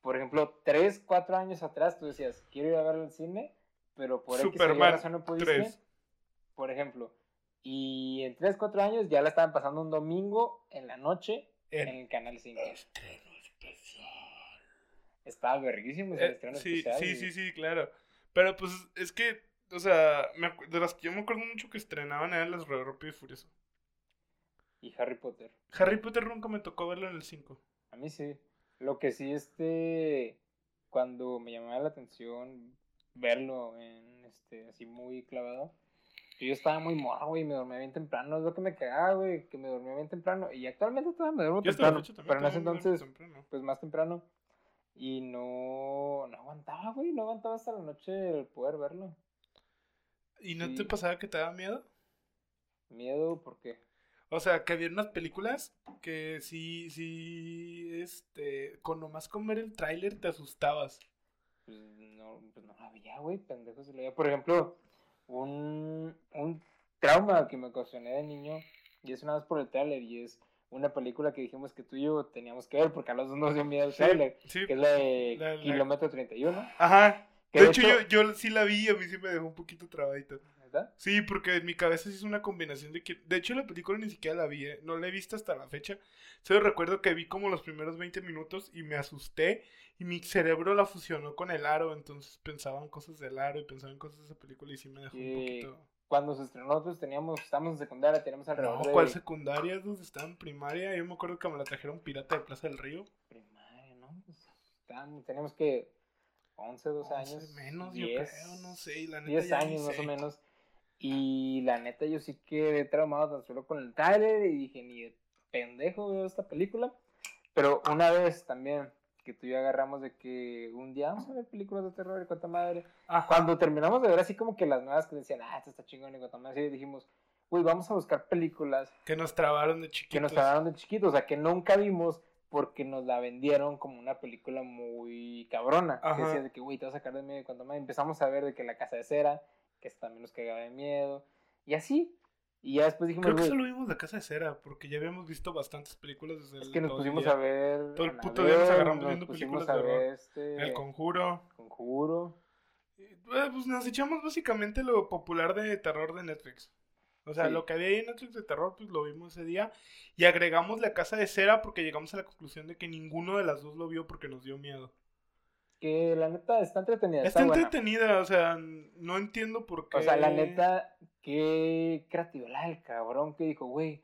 por ejemplo, 3, 4 años atrás tú decías, quiero ir a ver al cine, pero por Superman razón no pudiste. 3. Por ejemplo, Y en 3, 4 años ya la estaban pasando un domingo en la noche en, En el canal 5. estreno especial. Estaba verguísimo ese Eh, estreno sí, especial. sí, y- sí, sí, claro. Pero pues es que, o sea, me de las que yo me acuerdo mucho que estrenaban eran las de Rápido y Furioso. Y Harry Potter. Harry Potter nunca me tocó verlo en el 5. A mí sí. Lo que sí, este, cuando me llamaba la atención verlo en, este, así muy clavado, yo estaba muy morro, güey, me dormía bien temprano, es lo que me cagaba, güey, que me dormía bien temprano, y actualmente todavía me duermo Yo temprano, fecha también pero en ese entonces, temprano. pues más temprano, y no, no aguantaba, güey, no aguantaba hasta la noche el poder verlo. ¿Y no sí. te pasaba que te daba miedo? Miedo, ¿por qué? O sea, que había unas películas que sí, sí, este, con nomás con ver el tráiler te asustabas. Pues no, pues no había, güey, pendejos. se leía. Por ejemplo, un, un trauma que me ocasioné de niño, y es una vez por el tráiler, y es una película que dijimos que tú y yo teníamos que ver, porque a los dos nos dio miedo el tráiler, Sí. que es la de La- la- Kilómetro 31, Ajá. Que De de hecho, hecho- yo, yo sí la vi y a mí sí me dejó un poquito trabadito. ¿verdad? Sí, porque en mi cabeza sí es una combinación de que... De hecho, la película ni siquiera la vi, ¿eh? No la he visto hasta la fecha. Solo recuerdo que vi como los primeros 20 minutos y me asusté y mi cerebro la fusionó con el aro, entonces pensaba en cosas del aro y pensaba en cosas de esa película y sí me dejó un Y poquito... Cuando se estrenó, nosotros teníamos, estábamos en secundaria, teníamos alrededor No, de ¿cuál secundaria? ¿Dónde estaba en primaria? Yo me acuerdo que me la trajeron pirata de Plaza del Río. primaria, ¿no? Pues, teníamos que 11, 12 Once años. menos, yo 10, creo, no sé, y la neta 10 ya años más sé. o menos. Y la neta, yo sí quedé traumado tan solo con el trailer y dije, ni de pendejo veo esta película. Pero una vez también, que tú y yo agarramos de que un día vamos a ver películas de terror y cuánta madre. Ajá. Cuando terminamos de ver así como que las nuevas que decían, ah, esto está chingón y cuánta madre, así dijimos, uy, vamos a buscar películas Que nos trabaron de chiquitos. que nos trataron de chiquitos, o sea, que nunca vimos porque nos la vendieron como una película muy cabrona. Que decía de que, güey, te vas a sacar de miedo y cuando más empezamos a ver de que la casa de cera, que también nos cagaba de miedo, y así. Y ya después dijimos, Creo que solo vimos La Casa de Cera, porque ya habíamos visto bastantes películas desde es el que nos el pusimos día. a ver. Todo el puto día nos agarramos nos viendo películas a de ver este, El Conjuro. Conjuro. Eh, Pues nos echamos básicamente lo popular de terror de Netflix. O sea, Sí. lo que había ahí en Netflix de terror, pues lo vimos ese día. Y agregamos La Casa de Cera porque llegamos a la conclusión de que ninguno de las dos lo vio porque nos dio miedo. Que la neta está entretenida. Está, Está buena. entretenida, o sea, no entiendo por qué. O sea, la neta, qué creativo la del cabrón que dijo, güey,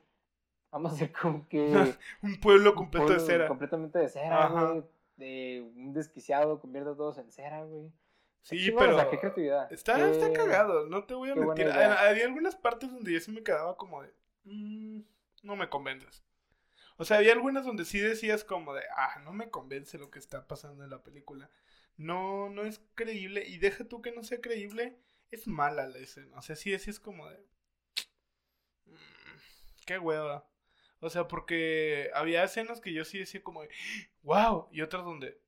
vamos a hacer como que. Un pueblo completo de pueblo cera. Completamente de cera, güey. De un desquiciado, convierte a todos en cera, güey. Sí, pero. o sea, qué creatividad. Está, Qué- está cagado, no te voy a qué mentir. Había algunas partes donde yo sí me quedaba como de. "Mm, no me convences. O sea, había algunas donde sí decías como de. Ah, no me convence lo que está pasando en la película. No, no es creíble. Y deja tú que no sea creíble. Es mala la escena. O sea, sí decías como de. "Mm, qué hueva. O sea, porque había escenas que yo sí decía como de. ¡Wow! Y otras donde.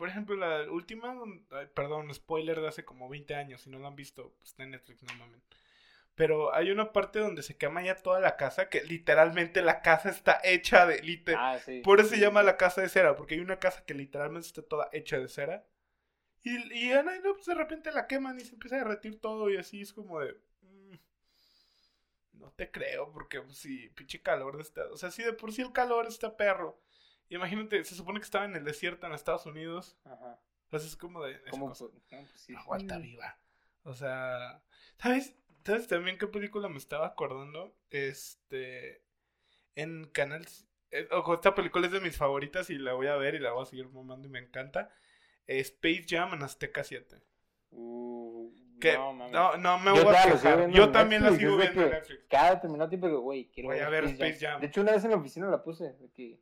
Por ejemplo, la última, ay, perdón, spoiler de hace como 20 años, si no lo han visto, pues está en Netflix, no mamen. Pero hay una parte donde se quema ya toda la casa, que literalmente la casa está hecha de... lite- Ah, sí. Por eso sí, se llama sí. la casa de cera, porque hay una casa que literalmente está toda hecha de cera. Y, y no, pues de repente la queman y se empieza a derretir todo y así es como de... mm, no te creo, porque pues, sí, pinche calor de esta... O sea, si de por sí el calor está perro. Imagínate, se supone que estaba en el desierto en Estados Unidos. Ajá. Entonces es como de... esa ¿Cómo? cosa. pu- no, pues sí. Aguanta viva. O sea, ¿sabes? ¿Sabes también qué película me estaba acordando? Este, en Canal... eh, ojo, esta película es de mis favoritas y la voy a ver y la voy a seguir mamando y me encanta. Eh, Space Jam en Azteca 7. Uh, Que, no, mames. no, no me Yo voy a quejar. Yo también la sigo viendo en que Netflix. Cada determinado tiempo que, güey, quiero Voy ver a ver Space Jam. De hecho, una vez en la oficina la puse. que-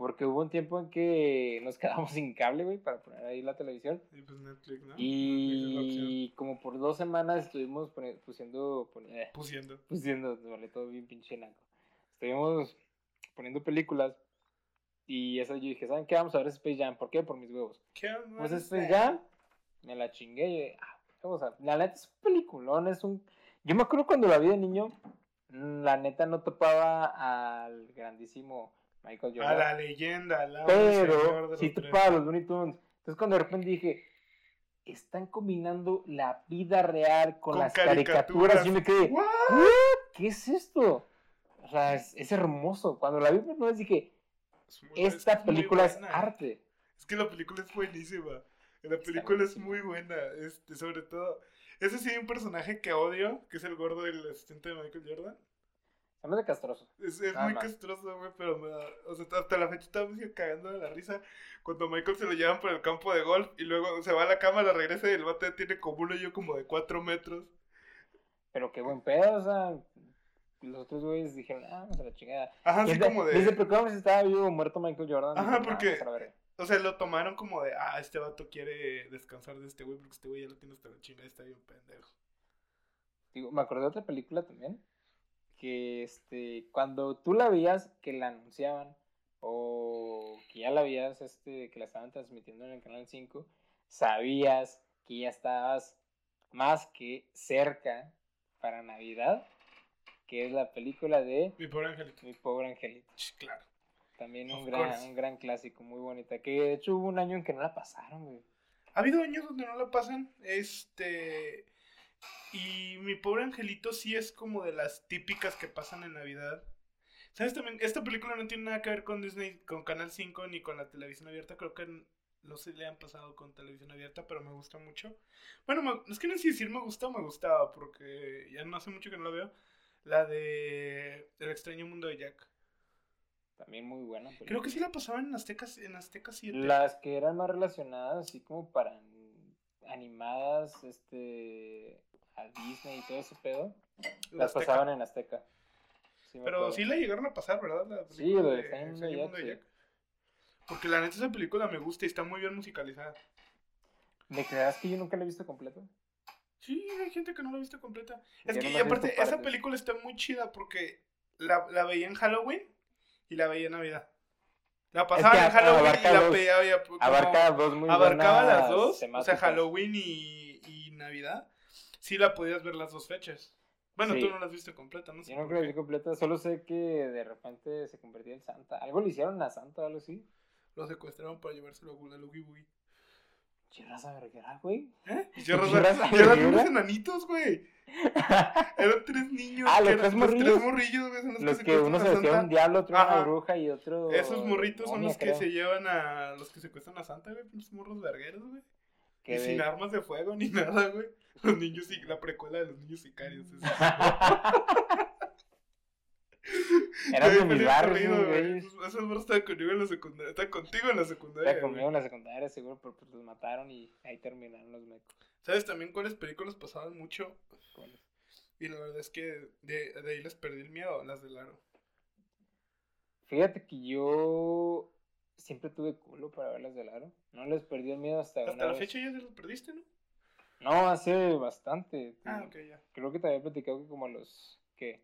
porque hubo un tiempo en que nos quedamos sin cable, güey, para poner ahí la televisión. Y pues Netflix, ¿no? Netflix. Y como por dos semanas estuvimos pusiendo, eh, Pusiendo. pusiendo, vale todo bien pinche naco. Estuvimos poniendo películas y esa yo dije, ¿saben qué? Vamos a ver Space Jam. ¿Por qué? Por mis huevos. ¿Qué Pues? Space Jam, me la chingué y dije, ah, vamos a... La neta es un peliculón, es un... Yo me acuerdo cuando la vi de niño, la neta no topaba al grandísimo Michael A Jordan. la leyenda, Pero de sí los a Looney Tunes. Entonces cuando de repente dije, están combinando la vida real con, Con las caricaturas. caricaturas. Y me quedé. ¿qué es esto? O sea, es, es hermoso. Cuando la vi por primera vez dije, Es muy- esta es película es arte. Es que la película es buenísima. La película es muy buena. Este, sobre todo. Ese sí hay un personaje que odio, que es el gordo del asistente de Michael Jordan. Se me hace castroso. Es, muy más. castroso, güey, pero me da. O sea, hasta la fecha estaba cagando de la risa cuando Michael se lo llevan por el campo de golf y luego se va a la cámara, regresa y el bate tiene como un hoyo como de 4 metros. Pero qué buen pedo, o sea. Los otros güeyes dijeron, ah, a la chingada. Ajá, así como de. ¿cómo si estaba vivo o muerto Michael Jordan? Ajá, "No, porque- vamos a la verga". O sea, lo tomaron como de, ah, este vato quiere descansar de este güey porque este güey ya lo tiene hasta la chingada está bien pendejo. Digo, me acordé de otra película también. Que este, cuando tú la veías que la anunciaban, o que ya la veías, este, que la estaban transmitiendo en el canal 5, sabías que ya estabas más que cerca para Navidad, que es la película de Mi pobre angelito. Mi pobre angelito. Claro. También un gran, un gran clásico, muy bonita. Que de hecho hubo un año en que no la pasaron, güey. Ha habido años donde no la pasan. Este. Y mi pobre angelito sí es como de las típicas que pasan en Navidad. ¿Sabes también? Esta película no tiene nada que ver con Disney, con Canal 5 ni con la televisión abierta. Creo que no se le han pasado con televisión abierta, pero me gusta mucho. Bueno, me- es que no sé si decir me gusta o me gustaba, porque ya no hace mucho que no la veo. La de El extraño mundo de Jack. También muy buena. Creo que sí la pasaban en Azteca, en Azteca 7. Las que eran más relacionadas, así como para animadas, este, a Disney y todo ese pedo, La las Azteca. pasaban en Azteca. Sí Pero sí la llegaron a pasar, ¿verdad? La Sí, lo de de de Jack. Porque la neta esa película me gusta y está muy bien musicalizada. ¿Me creerás que yo nunca la he visto completa? Sí, hay gente que no la ha visto completa. Es Yo que, y aparte, esa partes. película está muy chida porque la, la veía en Halloween y la veía en Navidad. La pasaba que en Halloween y la veía, veía como- Abarca dos muy abarcaba buenas las dos, o sea. Halloween y, y Navidad. Sí la podías ver las dos fechas. Bueno, Sí. tú no la has visto completa, no sé Yo la qué. vi completa, solo sé que de repente se convertía en Santa. Algo le hicieron a Santa o algo así. Lo secuestraron para llevárselo a Oogie Boogie. ¿Qué raza verguera, güey? ¿Eh? Y ¿Qué ya eran, raza ya eran verguera? unos enanitos, güey. Eran tres niños. Ah, que los tres los morrillos. tres morrillos, güey, son los, Los que, que uno se Santa. un diablo, otro una Ajá. bruja y otro. Esos morritos son los que creo. se llevan a los que secuestran a Santa, güey, pinches morros vergueros, güey. Y de- sin armas de fuego ni nada, güey. Los niños y la precuela de los niños sicarios. Eran de mis barrios, güey. Esos morros estaban conmigo en la secundaria. Estaban contigo en la secundaria. Era conmigo en la secundaria, seguro, pero pues los mataron y ahí terminaron los mecos. ¿Sabes también cuáles películas pasaban mucho? ¿Cuáles? Y la verdad es que de, de ahí les perdí el miedo, las del aro. Fíjate que yo siempre tuve culo para verlas del aro. No les perdí el miedo hasta, Hasta la vez. fecha ya se los perdiste, ¿no? No, hace bastante. Ah, ok, ya. Creo que te había platicado que como los. ¿Qué?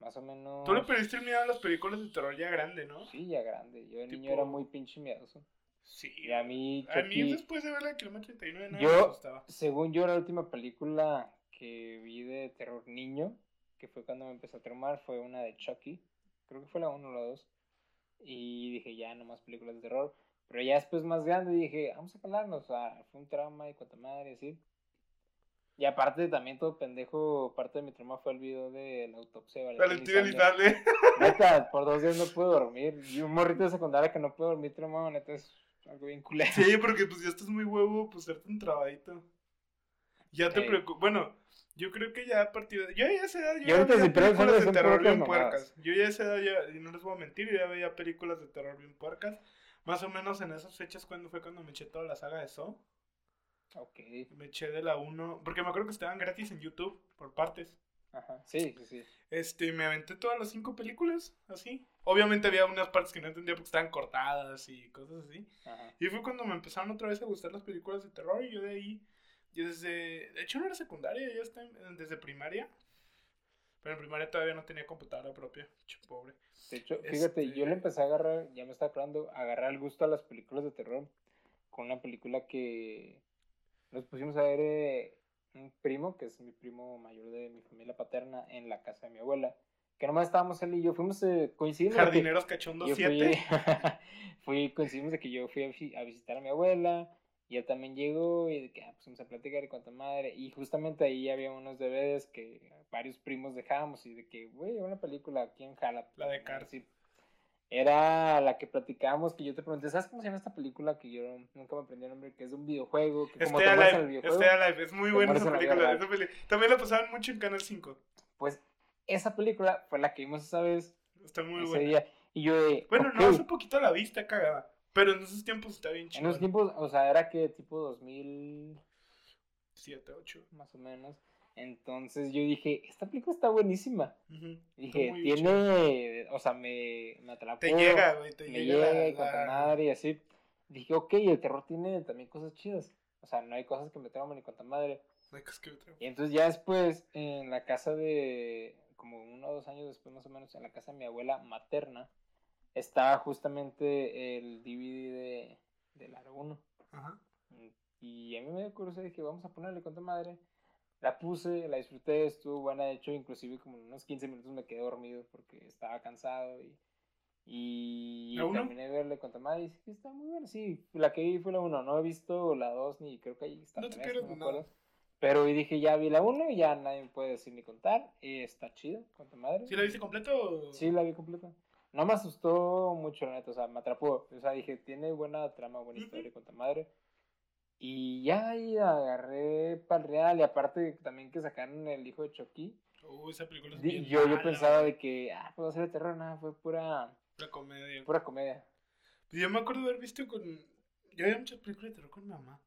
Más o menos. Tú le perdiste el miedo a las películas de terror ya grande, ¿no? Sí, ya grande. Yo de niño era muy pinche miedoso. Sí. Y a mí, A mí después de ver la kilómetro 39 no Yo- me asustaba. según yo, la última película que vi de terror niño, que fue cuando me empezó a traumar, fue una de Chucky. Creo que fue la 1 o la 2. Y dije, ya, no más películas de terror. Pero ya después más grande dije, vamos a calarnos. O sea, fue un trauma y cuanta madre, así. Y aparte también todo pendejo, parte de mi trauma fue el video de la autopsia de Valentín Elizalde. Neta, por dos días no puedo dormir. Y un morrito de secundaria que no puede dormir traumado, neta, es algo bien culero. Sí, porque pues ya estás muy huevo, pues hacerte un trabajito. Ya te Sí. preocupas. Bueno, yo creo que ya a partir de. Yo ya a esa edad. Yo Y ya ahorita veía si pierdes películas de terror bien puercas. Yo ya a esa edad, ya, y no les voy a mentir, yo ya veía películas de terror bien puercas. Más o menos en esas fechas, cuando fue cuando me eché toda la saga de Saw. Ok, Me eché de la 1. Porque me acuerdo que estaban gratis en YouTube, por partes. ajá, sí, sí, sí. Este, me aventé todas las cinco películas, así. Obviamente había unas partes que no entendía porque estaban cortadas y cosas así. Ajá. Y fue cuando me empezaron otra vez a gustar las películas de terror y yo de ahí, yo desde, de hecho no era secundaria, ya está en- desde primaria. Pero en primaria todavía no tenía computadora propia, pobre. De hecho, fíjate, Este- yo le empecé a agarrar, ya me está acordando, a agarrar el gusto a las películas de terror con una película que nos pusimos a ver eh, un primo, que es mi primo mayor de mi familia paterna, en la casa de mi abuela. Que nomás estábamos él y yo, fuimos eh, coincidimos. Jardineros Cachondos yo 7. fui, fui, coincidimos de que yo fui a visitar a mi abuela Y yo también llego y de que, ah, pues vamos a platicar y cuánta madre. Y justamente ahí había unos DVDs que varios primos dejábamos y de que, güey, una película aquí en Jala. La de Cars. Sí. Era la que platicábamos, que yo te pregunté, ¿sabes cómo se llama esta película? Que yo nunca me aprendí el nombre, que es de un videojuego. Que como Stay el Alive, videojuego. Stay Alive, es muy buena esa película, esa peli- También la pasaban mucho en Canal 5. Pues esa película fue la que vimos esa vez, Está muy ese buena. día. Y yo de, Bueno, ok. no, hace poquito la vista cagada. Pero en esos tiempos está bien En chido. esos tiempos, o sea, era que tipo 2000 7, 8. más o menos. Entonces yo dije, esta película está buenísima. Dije, tiene, o sea, me, me atrapó. Te llega, güey, te me llega. llega y con la- madre y así. Dije, ok, el terror tiene también cosas chidas. O sea, no hay cosas que me trauman ni con madre. Ay, que es que otra- Y entonces ya después, en la casa de, como uno o dos años después más o menos, en la casa de mi abuela materna, estaba justamente el DVD de, de Largo 1. Ajá. Y a mí me dio curiosidad, dije, vamos a ponerle con madre. La puse, la disfruté, estuvo buena. De hecho, inclusive como en unos 15 minutos me quedé dormido porque estaba cansado. Y, y terminé de verle con madre y dije, "Sí, está muy buena. Sí, la que vi fue la 1. No he visto la 2 ni creo que ahí está. No te me de nada. Pero dije, ya vi la 1 y ya nadie me puede decir ni contar. Está chido, con madre. ¿Sí la viste completa o...? Sí, la vi completa. No me asustó mucho, la neta, o sea, me atrapó. O sea, dije, tiene buena trama, buena historia con tu madre. Y ya ahí agarré para el real. Y aparte también que sacaron el hijo de Chucky. Uh, esa película es bien Yo, yo pensaba de que, ah, pues va a ser de terror, nada, fue pura, La comedia. pura comedia. Yo me acuerdo de haber visto con... Yo veía muchas películas de terror con mi mamá.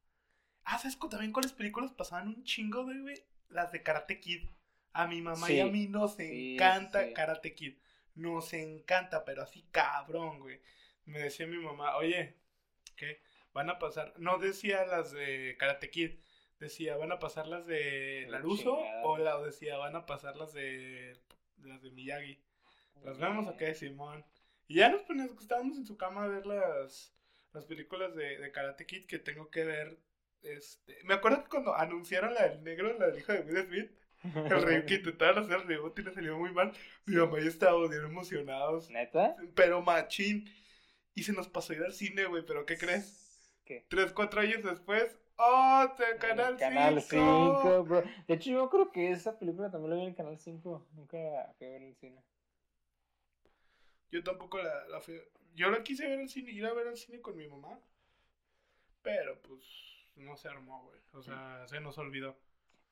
Ah, ¿sabes también cuáles películas pasaban un chingo de, güey? Las de Karate Kid. A mi mamá y a mí nos sí, encanta sí. Karate Kid. Nos encanta, pero así cabrón, güey. Me decía mi mamá, oye, ¿qué? Van a pasar... No decía las de Karate Kid. Decía, ¿van a pasar las de La Laruso? O la decía, ¿van a pasar las de... Las de Miyagi? Las vemos acá, Simón. Y ya nos poníamos, estábamos en su cama a ver las, las películas de, de Karate Kid que tengo que ver. Este, me acuerdo que cuando anunciaron la del negro, la del hijo de Will Smith, el rey que intentaron hacer el reboot y le salió muy mal, mi mamá y estábamos bien emocionados, ¿Neta? pero machín. Y se nos pasó a ir al cine, güey, pero ¿qué crees? ¿Qué? Tres, cuatro años después, ¡oh! te- En Canal el Canal 5. 5, bro. De hecho, yo creo que esa película también la vi en el Canal 5. Nunca la fui a ver en el cine. Yo tampoco la, la fui. Yo la quise ver al cine, ir a ver al cine con mi mamá. Pero pues no se armó, güey. O sea, se nos olvidó.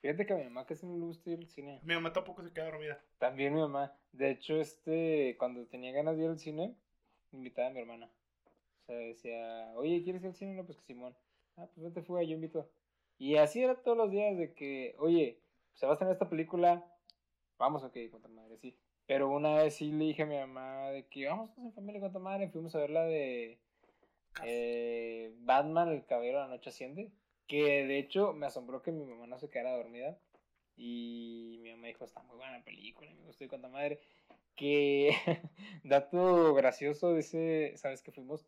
Fíjate que a mi mamá casi no le gusta ir al cine. Mi mamá tampoco se queda dormida. También mi mamá. De hecho, este, cuando tenía ganas de ir al cine, invitaba a mi hermana. O sea, decía, oye, ¿quieres ir al cine? No, pues que Simón. Ah, pues vete fuga, yo invito. Y así era todos los días de que, oye, se va a estrenar esta película, vamos, ok, con tu madre, sí. Pero una vez sí le dije a mi mamá de que vamos todos en familia con tu madre, fuimos a ver la de eh, Batman, el caballero de la noche asciende. Que de hecho me asombró que mi mamá no se quedara dormida. Y mi mamá dijo, está muy buena la película, me gustó y cuánta madre. Que, dato gracioso, dice, ¿sabes que fuimos?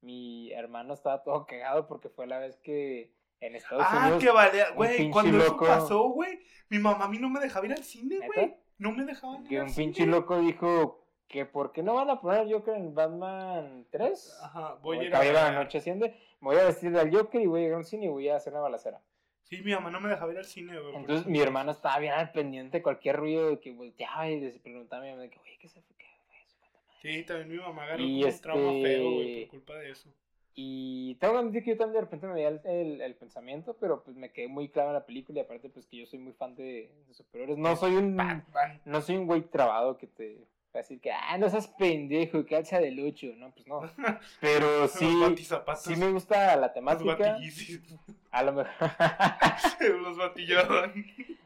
Mi hermano estaba todo cagado porque fue la vez que en Estados Ah, Unidos... que vale, güey. Cuando eso loco. pasó, güey, mi mamá a mí no me dejaba ir al cine, güey. No me dejaban ir Que al un pinche loco dijo que ¿por qué no van a poner Joker en Batman 3? Ajá, voy a el ir a la noche asciende. Me voy a vestir del Joker y voy a ir a un cine y voy a hacer una balacera. Sí, mi mamá no me dejaba ir al cine, güey. Entonces porque- mi hermano estaba bien al pendiente de cualquier ruido de que volteaba y se preguntaba a mi mamá de que, oye, ¿qué se fue? ¿Qué fue eso? Cuánta madre". Sí, también mi mamá agarró Y un este- trauma feo, güey, por culpa de eso. Y tengo que admitir que yo también de repente me veía el, el- el pensamiento, pero pues me quedé muy claro en la película y aparte pues que yo soy muy fan de, de superhéroes. No soy un Batman. no soy un güey trabado que te decir que, ah, no seas pendejo, calza de lucho. No, pues no. Pero sí, Los sí me gusta la Los temática. batillizis. A lo mejor... los batillaban.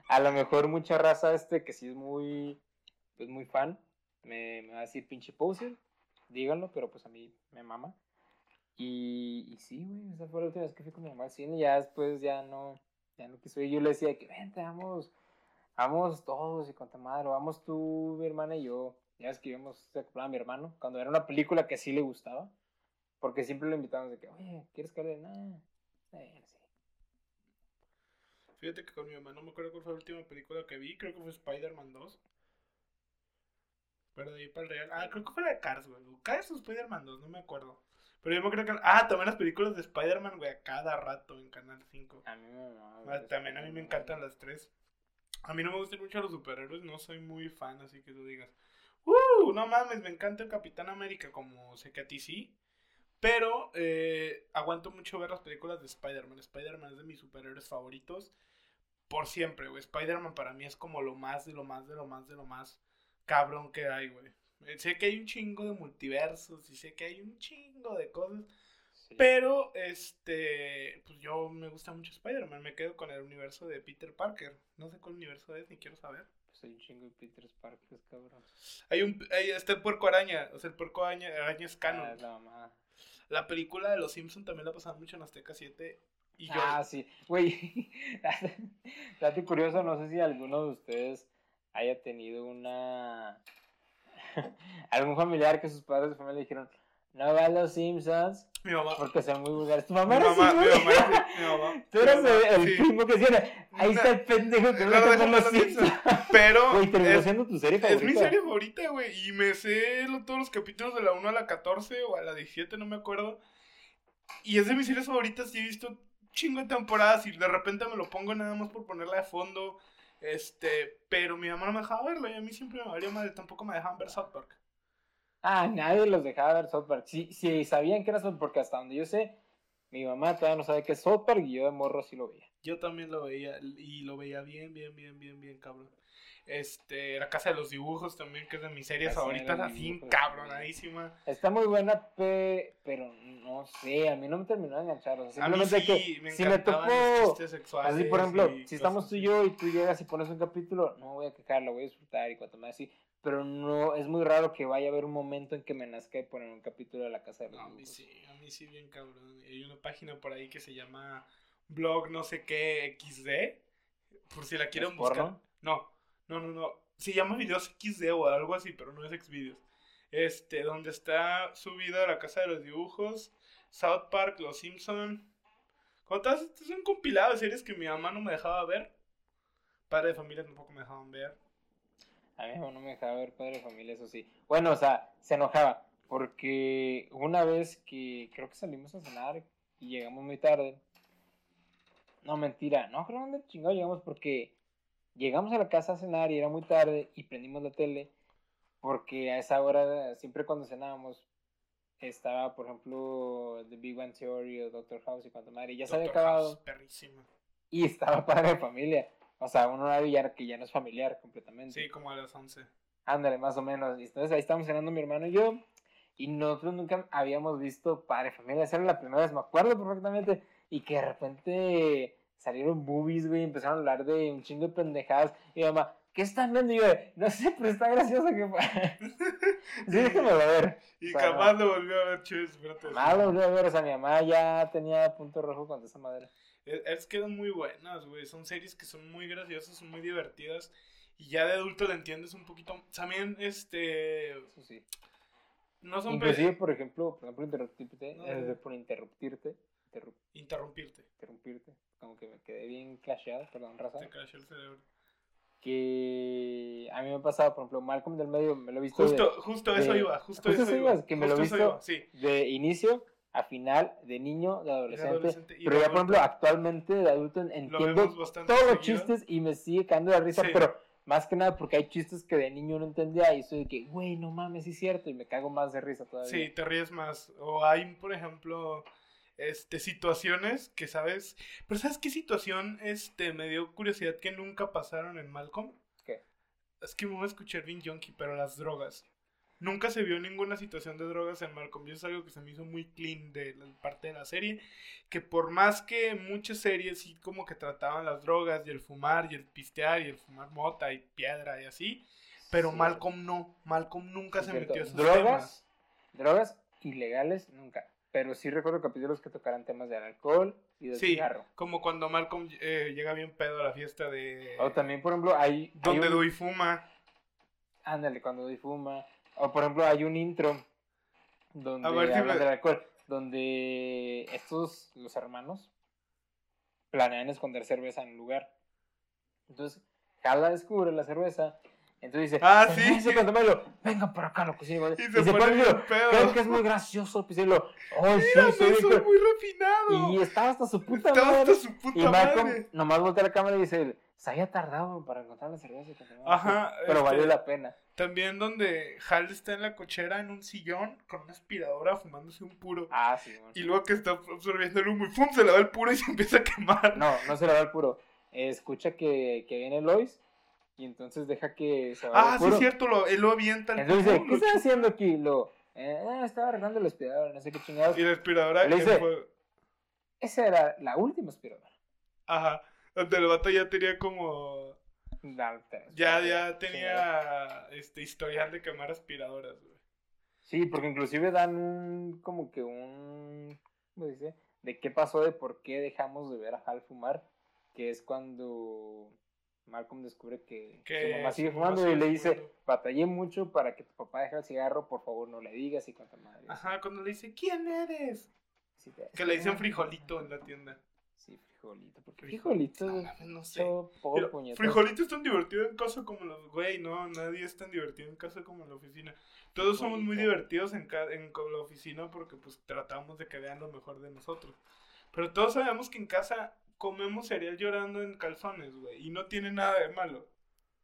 a lo mejor mucha raza este que sí es muy pues muy fan me, me va a decir pinche poser díganlo pero pues a mí me mama y, y sí güey esa fue la última vez que fui con mi mamá al cine ya después ya no ya no quiso ir yo le decía que vente vamos vamos todos y con tu madre vamos tú mi hermana y yo ya ves que íbamos se acoplaba a mi hermano cuando era una película que sí le gustaba porque siempre lo invitábamos de que oye quieres que hable nada eh, sí. Fíjate que con mi mamá no me acuerdo cuál fue la última película que vi. Creo que fue Spider-Man 2. Pero de ahí para el real. Ah, creo que fue la de Cars, güey. Cars o Spider-Man 2, no me acuerdo. Pero yo me creo que. Ah, también las películas de Spider-Man, güey, a cada rato en Canal 5. A mí me Ah, También a mí me encantan las tres. A mí no me gustan mucho los superhéroes, no soy muy fan, así que tú digas. ¡Uh! No mames, me encanta el Capitán América, como sé que a ti sí. Pero eh, aguanto mucho ver las películas de Spider-Man. Spider-Man es de mis superhéroes favoritos. Por siempre, güey. Spider-Man para mí es como lo más de lo más de lo más de lo más cabrón que hay, güey. Eh, sé que hay un chingo de multiversos y sé que hay un chingo de cosas. Pero, este, pues yo me gusta mucho Spider-Man. Me quedo con el universo de Peter Parker. No sé cuál universo es, ni quiero saber. Pues hay un chingo de Peter Parker, cabrón. Hay un, hay, está el puerco araña. O sea, el puerco araña, araña es canon. Ah, la, mamá. la película de los Simpsons también la pasaban mucho en Azteca 7. Y yo, Ah, sí. Güey, dato curioso, no sé si alguno de ustedes haya tenido una... algún familiar que sus padres de familia dijeron, no va a los Simpsons mi mamá. porque son muy vulgares. Tu mamá Mi era mamá, así, mi mamá, mi mamá. Tú mi eras mamá, el, el sí. primo que decía, ahí está el pendejo que No, no los Simpsons. Pero Güey, terminó es, siendo tu serie es favorita. mi serie favorita, güey. Y me sé todos los capítulos de la 1 a la 14 o a la 17, no me acuerdo. Y es de mis series favoritas y he visto chingo de temporadas y de repente me lo pongo nada más por ponerla de fondo. Este, pero mi mamá no me dejaba verlo y a mí siempre me valía madre, tampoco me dejaban ver South Park. Ah, nadie los dejaba ver South Park. Sí, sí, sabían que era South Park, hasta donde yo sé, mi mamá todavía no sabe qué es South Park y yo de morro sí lo veía. Yo también lo veía y lo veía bien, bien, bien, bien, bien, cabrón. Este, La Casa de los Dibujos también, que es de mis series favoritas, así cabronadísima. Está muy buena, pe- pero no sé, a mí no me terminó de enganchar. O sea, A mí simplemente sí, que me si me tocó, así por ejemplo, si estamos tú y yo y tú llegas y pones un capítulo, no voy a quejar, lo voy a disfrutar y cuanto más así. Pero no, es muy raro que vaya a haber un momento en que me nazca de poner un capítulo de la casa de los No, a mí sí, a mí sí, bien cabrón. Hay una página por ahí que se llama blog no sé qué XD. Por si la quieren ¿Es buscar. porno? No, no, no, no. Se llama videos XD o algo así, pero no es Xvideos. Este, donde está subida la casa de los dibujos, South Park, Los Simpson. Como todas estas son compilados de series que mi mamá no me dejaba ver. Padre de familia tampoco me dejaban ver. A mí no me dejaba ver Padre de Familia, eso sí. Bueno, o sea, se enojaba. Porque una vez que creo que salimos a cenar y llegamos muy tarde. No, mentira. No, creo dónde chingado llegamos porque llegamos a la casa a cenar y era muy tarde y prendimos la tele. Porque a esa hora, siempre cuando cenábamos, estaba, por ejemplo, The Big Bang Theory o Doctor House y cuanto madre. Y ya se había Doctor House, acabado. Y estaba Padre de Familia. O sea, un horario ya que ya no es familiar completamente. Sí, como a las 11. Ándale, más o menos. Y entonces ahí estamos cenando mi hermano y yo. Y nosotros nunca habíamos visto Padre Familia. Esa era la primera vez, me acuerdo perfectamente. Y que de repente salieron boobies, güey. Empezaron a hablar de un chingo de pendejadas. Y mi mamá, ¿qué están viendo? Y yo, no sé, pero está gracioso que Sí, déjamelo ver. Y O sea, jamás lo volvió a ver, espérate. Mamá lo volvió a ver. O sea, mi mamá ya tenía punto rojo con esa madre. Es, que eran muy buenas, güey. Son series que son muy graciosas, son muy divertidas. Y ya de adulto le entiendes un poquito. También, este. Eso sí. No son. pe- Inclusive, por ejemplo, por ejemplo, interrumpirte. No, eh, por interrumpirte. interru- Interrumpirte. interrumpirte. Como que me quedé bien clasheado, perdón, raza. Te el cerebro. que a mí me ha pasado, por ejemplo, Malcolm del medio, me lo he visto de- Justo, justo de- eso iba. Justo, justo eso eso iba. ibas, que me lo he visto iba, Sí. de, inicio a final, de niño, de adolescente, pero ya, por ejemplo, actualmente de adulto Lo entiendo bastante todos los chistes y me sigue cayendo de risa, Sí. pero más que nada porque hay chistes que de niño no entendía y soy de que, güey, no mames, sí es cierto, y me cago más de risa todavía. Sí, te ríes más. O hay, por ejemplo, este, situaciones que sabes. Pero ¿sabes qué situación este, me dio curiosidad que nunca pasaron en Malcolm? ¿Qué? Es que me voy a escuchar bien junkie, pero las drogas. Nunca se vio ninguna situación de drogas en Malcolm. Y es algo que se me hizo muy clean de la parte de la serie. Que por más que muchas series sí como que trataban las drogas y el fumar y el pistear y el fumar mota y piedra y así. Pero Sí. Malcolm no. Malcolm nunca Sí, se cierto. metió a esos drogas, temas. drogas ilegales, nunca. Pero sí recuerdo capítulos que tocaran temas del alcohol y del Sí, cigarro. como cuando Malcolm eh, llega bien pedo a la fiesta de... O también, por ejemplo, hay... hay donde un- Dewey fuma. Ándale, cuando difuma. O por ejemplo, hay un intro donde del alcohol, estos, los hermanos, planean esconder cerveza en un lugar. Entonces, Hala descubre la cerveza, Entonces dice, Ah, "Se sí. cuando Milo, venga por acá, loco. Sí, güey". Y y se se pone Milo, pedo. creo que es muy gracioso, pues y lo, ay, sí, Mira, soy no bien soy cur-". muy refinado. Y estaba hasta su puta Estaba madre. hasta su puta y Malcolm madre. nomás voltea la cámara y dice, se había tardado para encontrar la cerveza. Ajá, Pero este- valió la pena. También donde Hal está en la cochera en un sillón con una aspiradora fumándose un puro. Ah, sí. Y luego que está absorbiendo el humo y ¡pum! se le va el puro y se empieza a quemar. No, no se le va el puro. Escucha que, que viene Lois y entonces deja que se vaya Ah, sí, es cierto, lo, él lo avienta Entonces dice, ¿qué estás haciendo aquí? Lo, eh, estaba arreglando el aspirador, no sé qué chingados. Y la aspiradora Le dice- fue- Esa era la última aspiradora. Ajá. Donde el vato ya tenía como. Ya, ya tenía este historial de quemar aspiradoras, güey. Sí, porque inclusive dan un, como que un, ¿cómo dice? De qué pasó, de por qué dejamos de ver a Hal fumar, que es cuando Malcolm descubre que su mamá sigue fumando y le dice, fumando. batallé mucho para que tu papá deje el cigarro, por favor no le digas y cuánta madre. Ajá, cuando le dice, ¿quién eres? Sí, te- Que le dicen frijolito en la tienda. Sí, frijolito, porque frijolito, mames, no sé. poco Pero, frijolito es tan divertido en casa como los. Güey, no, nadie es tan divertido en casa como en la oficina. Todos somos muy Frijolito. divertidos en, ca- en la oficina porque, pues, tratamos de que vean lo mejor de nosotros. Pero todos sabemos que en casa comemos cereal llorando en calzones, güey. Y no tiene nada de malo.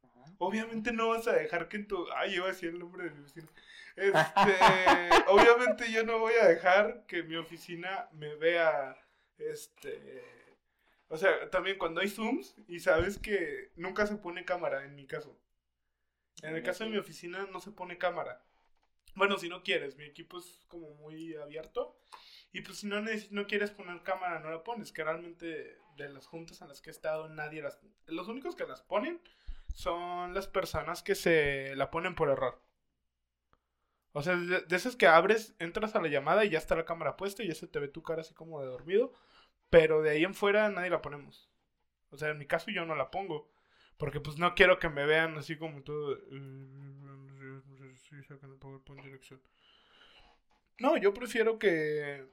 Ajá. Obviamente no vas a dejar que en tu. Ay, iba a decir el nombre de mi oficina. Este. obviamente yo no voy a dejar que mi oficina me vea. Este. O sea, también cuando hay Zooms y sabes que nunca se pone cámara en mi caso. En el caso de mi oficina no se pone cámara. Bueno, si no quieres, mi equipo es como muy abierto. Y pues si no, no quieres poner cámara, no la pones. Que realmente de las juntas en las que he estado, nadie las... Los únicos que las ponen son las personas que se la ponen por error. O sea, de, de esas que abres, entras a la llamada y ya está la cámara puesta y ya se te ve tu cara así como de dormido. Pero de ahí en fuera nadie la ponemos. O sea, en mi caso yo no la pongo. Porque pues no quiero que me vean así como todo... eh. No, yo prefiero que...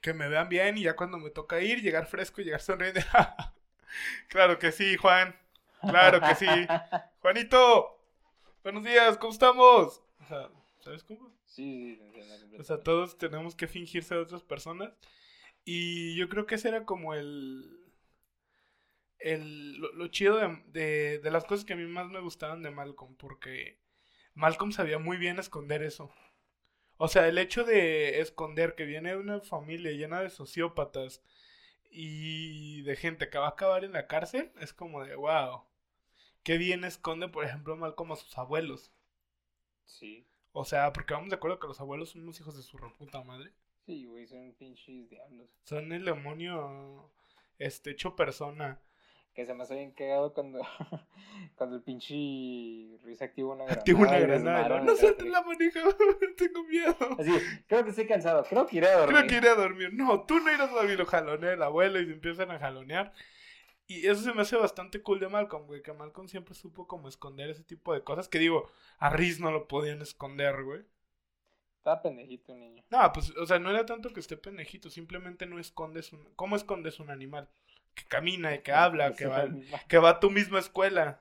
Que me vean bien y ya cuando me toca ir, llegar fresco, llegar sonriendo. claro que sí, Juan. Claro que sí. Juanito, buenos días, ¿cómo estamos? O sea, ¿sabes cómo? Sí, sí, sí, O sea, todos tenemos que fingir ser otras personas. Y yo creo que ese era como el. el lo, lo chido de, de, de las cosas que a mí más me gustaban de Malcolm. Porque Malcolm sabía muy bien esconder eso. O sea, el hecho de esconder que viene de una familia llena de sociópatas y de gente que va a acabar en la cárcel es como de wow. Qué bien esconde, por ejemplo, Malcolm a sus abuelos. Sí, O sea, porque vamos de acuerdo que los abuelos son unos hijos de su reputa madre. sí, güey, son pinches diablos. Son el demonio este hecho persona. Que se me hace bien cagado cuando, cuando el pinche Ruiz activa una granada. Activo una granada. No el suelten la manija, tengo miedo. Así, creo que estoy cansado, creo que iré a dormir. Creo que iré a dormir. No, tú no irás a dormir, lo jalonea el abuelo y se empiezan a jalonear. Y eso se me hace bastante cool de Malcolm, güey. Que Malcolm siempre supo como esconder ese tipo de cosas. Que digo, a Riz no lo podían esconder, güey. Estaba pendejito, niño. No, pues, o sea, no era tanto que esté pendejito. Simplemente no escondes un. ¿Cómo escondes un animal? Que camina y que habla, que va, que va a tu misma escuela.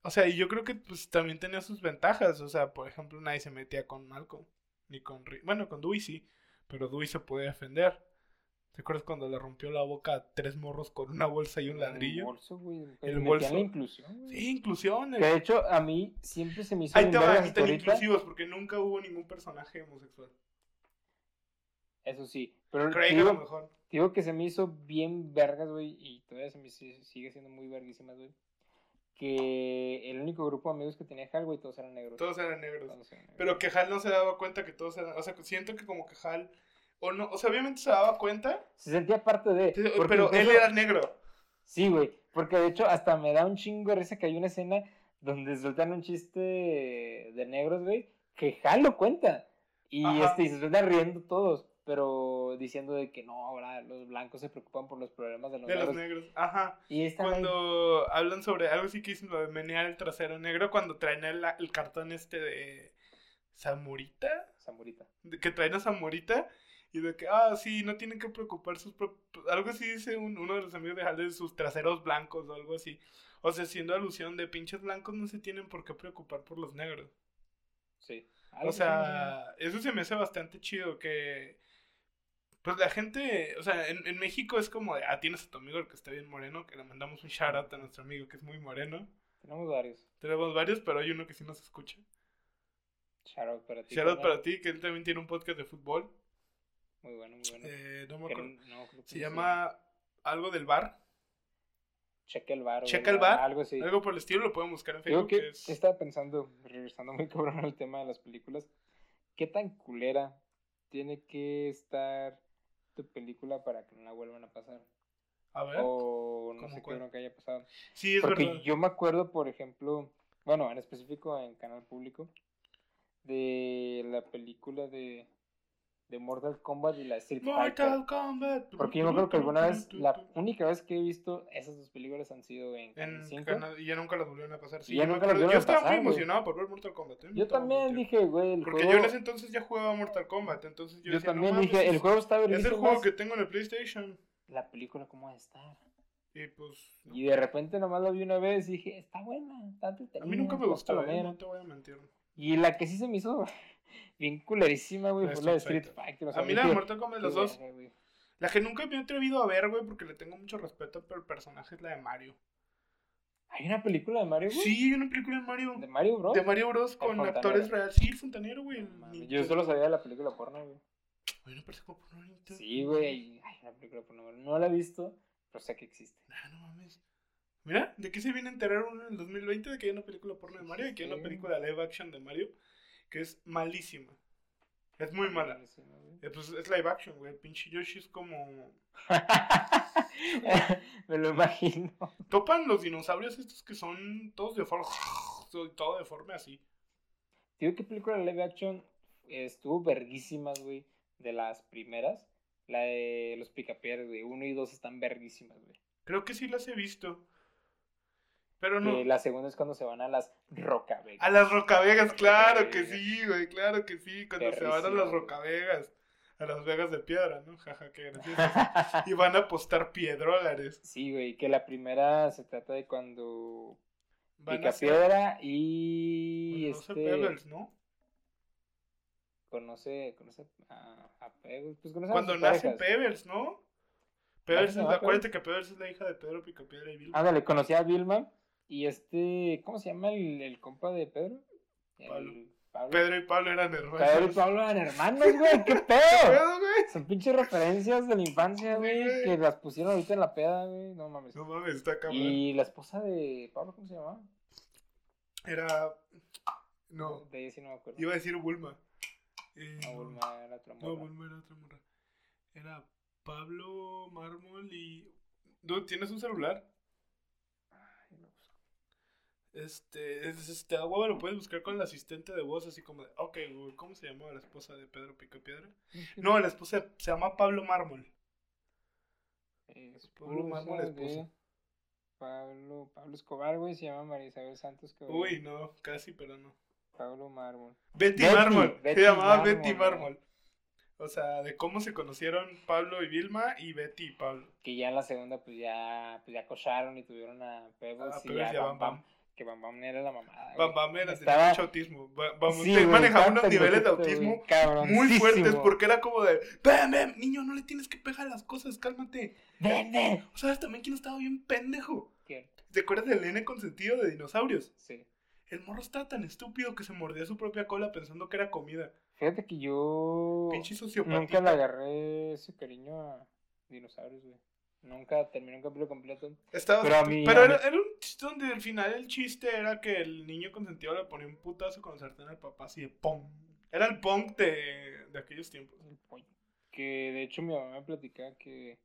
O sea, y yo creo que pues también tenía sus ventajas. O sea, por ejemplo, nadie se metía con Malcolm. Ni con Bueno, con Dewey sí. Pero Dewey se podía defender. ¿Te acuerdas cuando le rompió la boca a tres morros con una bolsa y un El ladrillo? bolso, güey. El bolso. la inclusión, güey. Sí, inclusiones. Que de hecho, a mí siempre se me hizo Ahí te van ahorita. inclusivos porque nunca hubo ningún personaje homosexual. Eso sí. Pero Craig a digo, lo mejor. te digo que se me hizo bien vergas, güey. Y todavía se me si- sigue siendo muy verguísimas, güey. Que el único grupo de amigos que tenía Hal, güey, todos eran negros. Todos eran negros. Todos eran negros. Pero que Hal no se daba cuenta que todos eran. O sea, siento que como que Hal. O no, o sea, obviamente se daba cuenta. Se sentía parte de. Pero él era negro. Sí, güey. Porque de hecho, hasta me da un chingo de risa que hay una escena donde sueltan un chiste de negros, güey. Que Hal lo cuenta. Y, Ajá. este, y se sueltan riendo todos. Pero diciendo de que no, ahora los blancos se preocupan por los problemas de los De los negros. negros. Ajá. Y esta Cuando hablan sobre algo así que dicen lo de menear el trasero negro. Cuando traen el, el cartón este de. Samurita. Samurita. de- Que traen a Samurita. Y de que, ah, sí, no tienen que preocupar sus... Algo así dice uno de los amigos de Hal sus traseros blancos o algo así. O sea, siendo alusión de pinches blancos no se tienen por qué preocupar por los negros. Sí. O sea, eso se me hace bastante chido que... Pues la gente, o sea, en, en México es como de, ah, tienes a tu amigo el que está bien moreno, que le mandamos un shout out a nuestro amigo que es muy moreno. Tenemos varios. Tenemos varios, pero hay uno que sí nos escucha. Shout out para ti. Shout out para ti, que él también tiene un podcast de fútbol. Muy bueno, muy bueno. Eh, no me acuerdo. se llama algo del bar. Checa el bar. Checa el bar. Algo así. Algo por el estilo, lo pueden buscar en Facebook. que estaba pensando, regresando muy cabrón al tema de las películas, ¿qué tan culera tiene que estar tu película para que no la vuelvan a pasar? A ver. O no sé qué que haya pasado. Sí, es Porque yo me acuerdo, por ejemplo, bueno, en específico en Canal Público, de la película de de Mortal Kombat y la Street Mortal Kombat. Porque yo me acuerdo que alguna vez, la única vez que he visto esas dos películas han sido en, en 5. Y ya nunca las volvieron a pasar. Sí, ya nunca las yo pasar. Yo estaba muy emocionado por ver Mortal Kombat. ¿eh? Yo también dije, güey. Porque yo en ese entonces ya jugaba Mortal Kombat. Entonces yo, yo también dije, el juego está Es el juego que tengo en el PlayStation. La película, ¿cómo va a estar? Y pues. Y de repente nomás la vi una vez y dije, está buena, está A mí nunca me gustó, ¿eh? no te voy a mentir. Y la que sí se me hizo bien culerísima, güey, fue la de Street Fighter. a mí la de Mortal Kombat, los dos. la que nunca me he atrevido a ver, güey, porque le tengo mucho respeto, pero el personaje es la de Mario. ¿Hay una película de Mario, güey? Sí, hay una película de Mario. ¿De Mario Bros? De Mario Bros con actores reales. Sí, el fontanero, güey. Yo solo sabía de la película porno, güey. Oye, no parece como porno ahorita. Sí, güey, hay una película porno. No la he visto, pero sé que existe. Ah, no mames. Mira, ¿de qué se viene a enterar uno en el 2020? De que hay una película porno de Mario y que hay una película live action de Mario que es malísima. Es muy mala. Eh, pues es live action, güey. Pinche Yoshi es como. Me lo imagino. Topan los dinosaurios estos que son todos deformes. Todo deforme así. Tío, ¿qué película live action estuvo verguísimas, güey? De las primeras. La de los picapiedras, güey. Uno y dos están verguísimas, güey. Creo que sí las he visto. Pero no. la segunda es cuando se van a las Rocavegas. A las Rocavegas, claro que sí, güey, claro que sí. Cuando se van a las Rocavegas. A las Vegas de piedra, ¿no? Jaja, qué gracioso. y van a apostar piedrólares. Sí, güey, que la primera se trata de cuando pica piedra y conoce este Pebbles, ¿no? Conoce, conoce a, a Pebbles. Pues conoce cuando nace Pebbles, ¿no? Pebbles, acuérdate que Pebbles es la hija de Pedro Picapiedra y Vilma. Ándale, conocí a Vilma y este, ¿cómo se llama el, el compa de Pedro? Pablo. Pedro y Pablo eran hermanos. Pedro y Pablo eran hermanos, güey. ¿Qué pedo? güey? Son pinches referencias de la infancia, güey. Que las pusieron ahorita en la peda, güey. No mames. No mames, está cabrón. Y la esposa de Pablo, ¿cómo se llamaba? Era. No. De sí no me acuerdo. Iba a decir Bulma. Eh, no, Bulma era otra morra. No, Bulma era otra morra. Era Pablo Mármol y. ¿Tienes un celular? Este, es, este, agua lo puedes buscar con el asistente de voz, así como de, ok, ¿cómo se llamaba la esposa de Pedro Picapiedra? No, la esposa se llama Pablo Mármol. Pablo Mármol, esposa. Pablo, Pablo Escobar, güey, se llama María Isabel Santos. Uy, no, casi, pero no. Pablo Mármol. Betty, Mármol, se llamaba Betty Mármol. O sea, de cómo se conocieron Pablo y Vilma y Betty y Pablo. Que ya en la segunda, pues ya, pues ya cocharon y tuvieron a Pebbles. Ah, y ya, Bam, Bam, Que Bam Bam era la mamada. Bam Bam era, Estaba... mucho autismo. Bam, sí, manejaba unos niveles de autismo muy fuertes porque era como de, ven, ven, niño, no le tienes que pegar las cosas, cálmate. Ven, ven. O sea, también quién estaba bien pendejo. ¿Quién? ¿Te acuerdas del nene consentido de dinosaurios? Sí. El morro estaba tan estúpido que se mordía su propia cola pensando que era comida. Fíjate que yo nunca le agarré ese cariño a dinosaurios, güey. Nunca terminé un capítulo completo. Estaba pero a mí, pero era, un chiste donde al final el chiste era que el niño consentido le ponía un putazo con el sartén al papá así de pong. Era el pong de, de aquellos tiempos. El Que de hecho mi mamá me platicaba que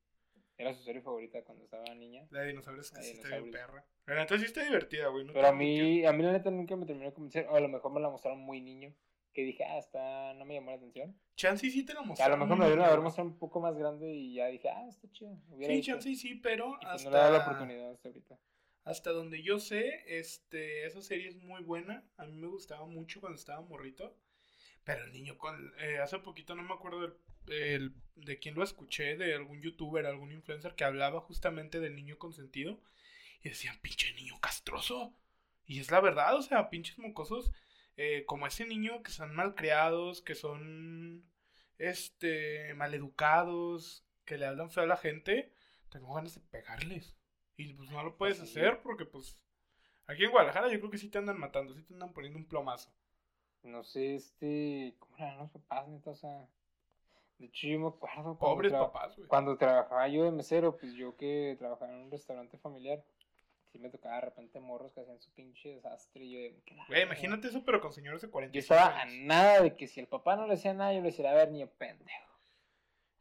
era su serie favorita cuando estaba niña. La de dinosaurios que sí está bien perra. La neta sí está divertida, güey. pero a mí, a mí la neta nunca me terminó de convencer. O a lo mejor me la mostraron muy niño que dije, ah, está, no me llamó la atención. Chansey sí te la mostró. A lo mejor me dieron a ver mostrado un poco más grande y ya dije, ah, está chido. Sí, Chansey sí, pero hasta... Pues no le da la oportunidad hasta ahorita. Hasta donde yo sé, este, esa serie es muy buena. A mí me gustaba mucho cuando estaba morrito. Pero el niño con... eh, hace poquito no me acuerdo del- del- de quién lo escuché, de algún youtuber, algún influencer que hablaba justamente del niño consentido. Y decían, pinche niño castroso. Y es la verdad, o sea, pinches mocosos. Eh, como ese niño que son malcriados, que son este maleducados, que le hablan feo a la gente, tengo ganas de pegarles. Y pues no lo puedes Sí. hacer porque pues aquí en Guadalajara yo creo que sí te andan matando, sí te andan poniendo un plomazo. No sé, este. ¿Cómo eran los papás, neta? O sea. De hecho, yo me acuerdo. cuando Pobres papás, güey. Cuando trabajaba yo de mesero, pues yo que trabajaba en un restaurante familiar, sí me tocaba de repente morros que hacían su pinche desastre. Y yo, de, ¿qué la Güey, imagínate eso, pero con señores de Yo 45 estaba a nada de que si el papá no le decía nada, yo le decía, a ver, niño pendejo.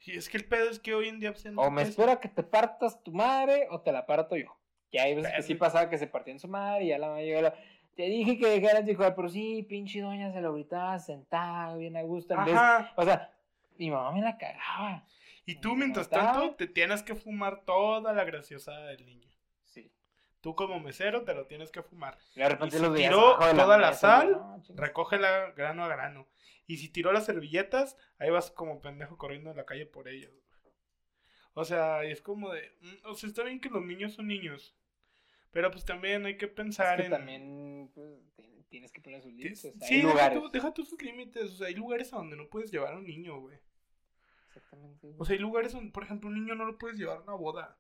Y es que el pedo es que hoy en día pues, no O me espera que te partas tu madre o te la parto yo. Ya hay veces que sí pasaba que se partían su madre y ya la llegaba. Te dije que dejaras de jugar, pero sí, pinche doña se lo gritaba sentada, bien a gusto. En vez, Ajá. o sea, mi mamá me la cagaba. Y tú, mientras tanto, te tienes que fumar toda la graciosada del niño. Tú como mesero te lo tienes que fumar. Y de repente Y si tiró toda la sal, no. Recógela grano a grano. Y si tiró las servilletas, ahí vas como pendejo corriendo en la calle por ellas. O sea, es como de... mm, O sea, está bien que los niños son niños. Pero pues también hay que Es pensar que en... también pues, ti- tienes que poner sus límites. Sí, deja tú, deja tú sus límites. O sea, hay lugares a donde no puedes llevar a un niño, güey. Exactamente. O sea, hay lugares donde, por ejemplo, un niño no lo puedes llevar a una boda.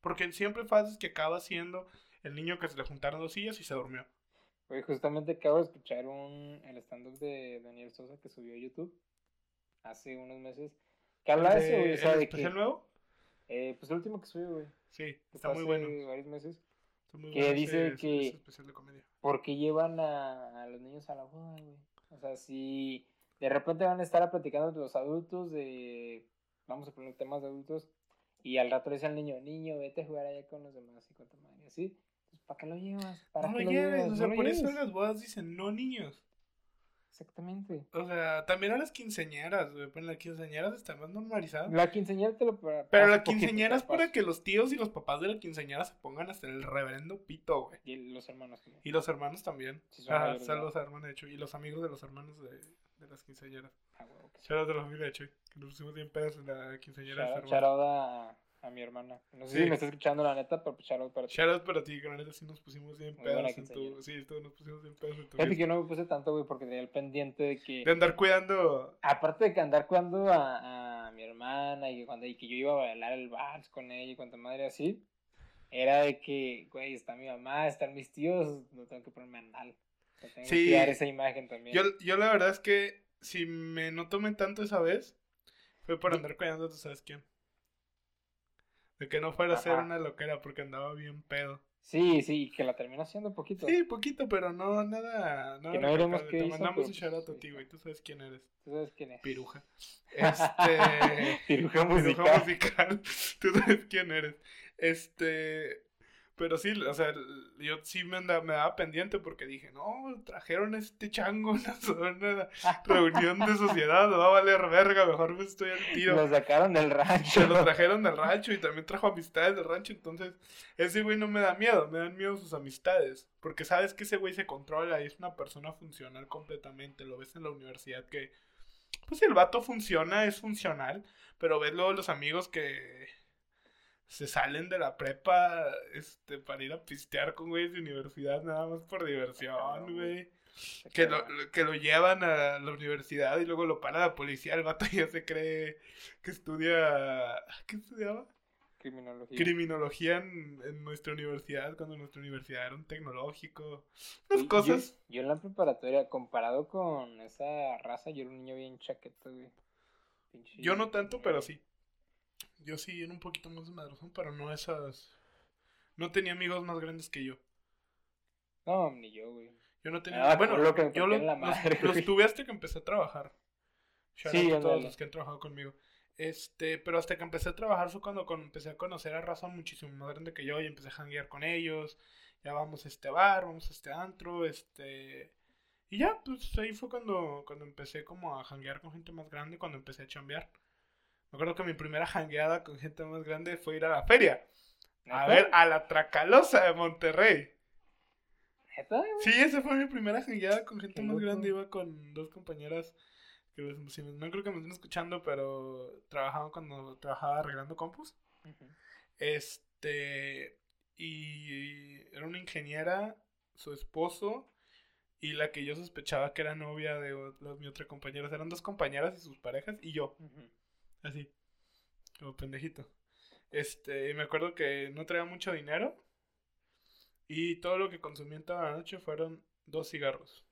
Porque siempre haces que acaba siendo el niño que se le juntaron dos sillas y se durmió. Güey, justamente acabo de escuchar un, el stand-up de Daniel Sosa que subió a YouTube hace unos meses. Que habla de ¿El eso, güey. de- O sea, el de que. especial nuevo? Eh, pues el último que subió, güey. Sí, está muy hace bueno. varios meses. Está muy que bueno dice ese- que- ese especial de comedia. ¿Por qué llevan a, a los niños a la boda, güey? O sea, si de repente van a estar platicando de los adultos, de. Vamos a poner temas de adultos. Y al rato le dice al niño, niño, vete a jugar allá con los demás y con tu madre. Así. Pues, ¿para qué lo llevas? ¿Para No qué lo lleves, o sea, por eso en las bodas dicen no niños. Exactamente. O sea, también a las quinceañeras, güey. Pues las quinceañeras está más normalizada. La quinceañera te lo para- Pero la quinceañera es para que los tíos y los papás de la quinceañera se pongan hasta el reverendo pito, güey. Y los hermanos también. Y los hermanos también. Sí, son Ajá, son ¿no? los hermanos, de hecho. Y los amigos de los hermanos de, de las quinceañeras. Ah, que sí. Shout out de la familia de Chuy. Que nos pusimos bien pedos en la quinceañera Shout out- hermano. shout out a, a mi hermana. No sé Sí. si me está escuchando la neta, pero shout out para ti. Shout out para ti, que la neta sí nos pusimos bien pedos en tu. Sí, todos nos pusimos bien pedos en tu. Fíjate que yo no me puse tanto, güey, porque tenía el pendiente de que. De andar cuidando. Aparte de que andar cuidando a, a mi hermana y que, cuando, y que yo iba a bailar el vals con ella y cuanta madre así, era de que, güey, está mi mamá, están mis tíos, no tengo que ponerme andal. Tengo Sí. que esa imagen también. Yo, yo la verdad es que si me no tomé tanto esa vez, fue por andar cuidando, tú sabes quién. De que no fuera a ser una loquera porque andaba bien pedo. Sí, sí, que la termino haciendo poquito. Sí, poquito, pero no, nada. nada Que no recalcable. qué Te hizo, mandamos un pues, shout out a sí. ti, güey. Tú sabes quién eres. ¿Tú sabes quién es? Piruja. Este. Piruja Piruja musical. musical. Tú sabes quién eres. Este. Pero sí, o sea, yo sí me, anda- me daba pendiente porque dije, no, trajeron a este chango a una reunión de sociedad, no va a valer verga, mejor me estoy al tiro. Lo sacaron del rancho. Se lo trajeron del rancho y también trajo amistades del rancho, entonces ese güey no me da miedo, me dan miedo sus amistades, porque sabes que ese güey se controla y es una persona funcional completamente, lo ves en la universidad que, pues el vato funciona, es funcional, pero ves luego los amigos que se salen de la prepa este, para ir a pistear con güeyes de universidad nada más por diversión, güey. Que lo, que lo llevan a la universidad y luego lo para la policía. El vato ya se cree que estudia. ¿Qué estudiaba? Criminología. Criminología en, en nuestra universidad, cuando nuestra universidad era un tecnológico. Yo- cosas. Yo, yo en la preparatoria, comparado con esa raza, yo era un niño bien chaqueto, güey. Pinche- Yo no tanto, pero sí. Yo sí era un poquito más madrozón, pero no esas. No tenía amigos más grandes que yo. No, ni yo, güey. Yo no tenía. Ah, bueno, lo que yo lo- los, madre, los güey. tuve hasta que empecé a trabajar. Shout Sí, a todos los que han trabajado conmigo. Este, pero hasta que empecé a trabajar fue cuando empecé a conocer a raza muchísimo más grande que yo y empecé a janguear con ellos. Ya vamos a este bar, vamos a este antro, este. Y ya, pues ahí fue cuando, cuando empecé como a janguear con gente más grande, cuando empecé a chambear. Me acuerdo que mi primera jangueada con gente más grande fue ir a la feria. A ¿Neta? ver, a la Tracalosa de Monterrey. Sí, esa fue mi primera jangueada con gente más grande. Iba con dos compañeras Que los- no creo que me estén escuchando, pero trabajaba cuando trabajaba arreglando compus. Este. Y era una ingeniera, su esposo y la que yo sospechaba que era novia de mi otra compañera. Eran dos compañeras y sus parejas y yo, Ujú. Así, como pendejito. Este, y me acuerdo que no traía mucho dinero y todo lo que consumí en toda la noche fueron dos cigarros.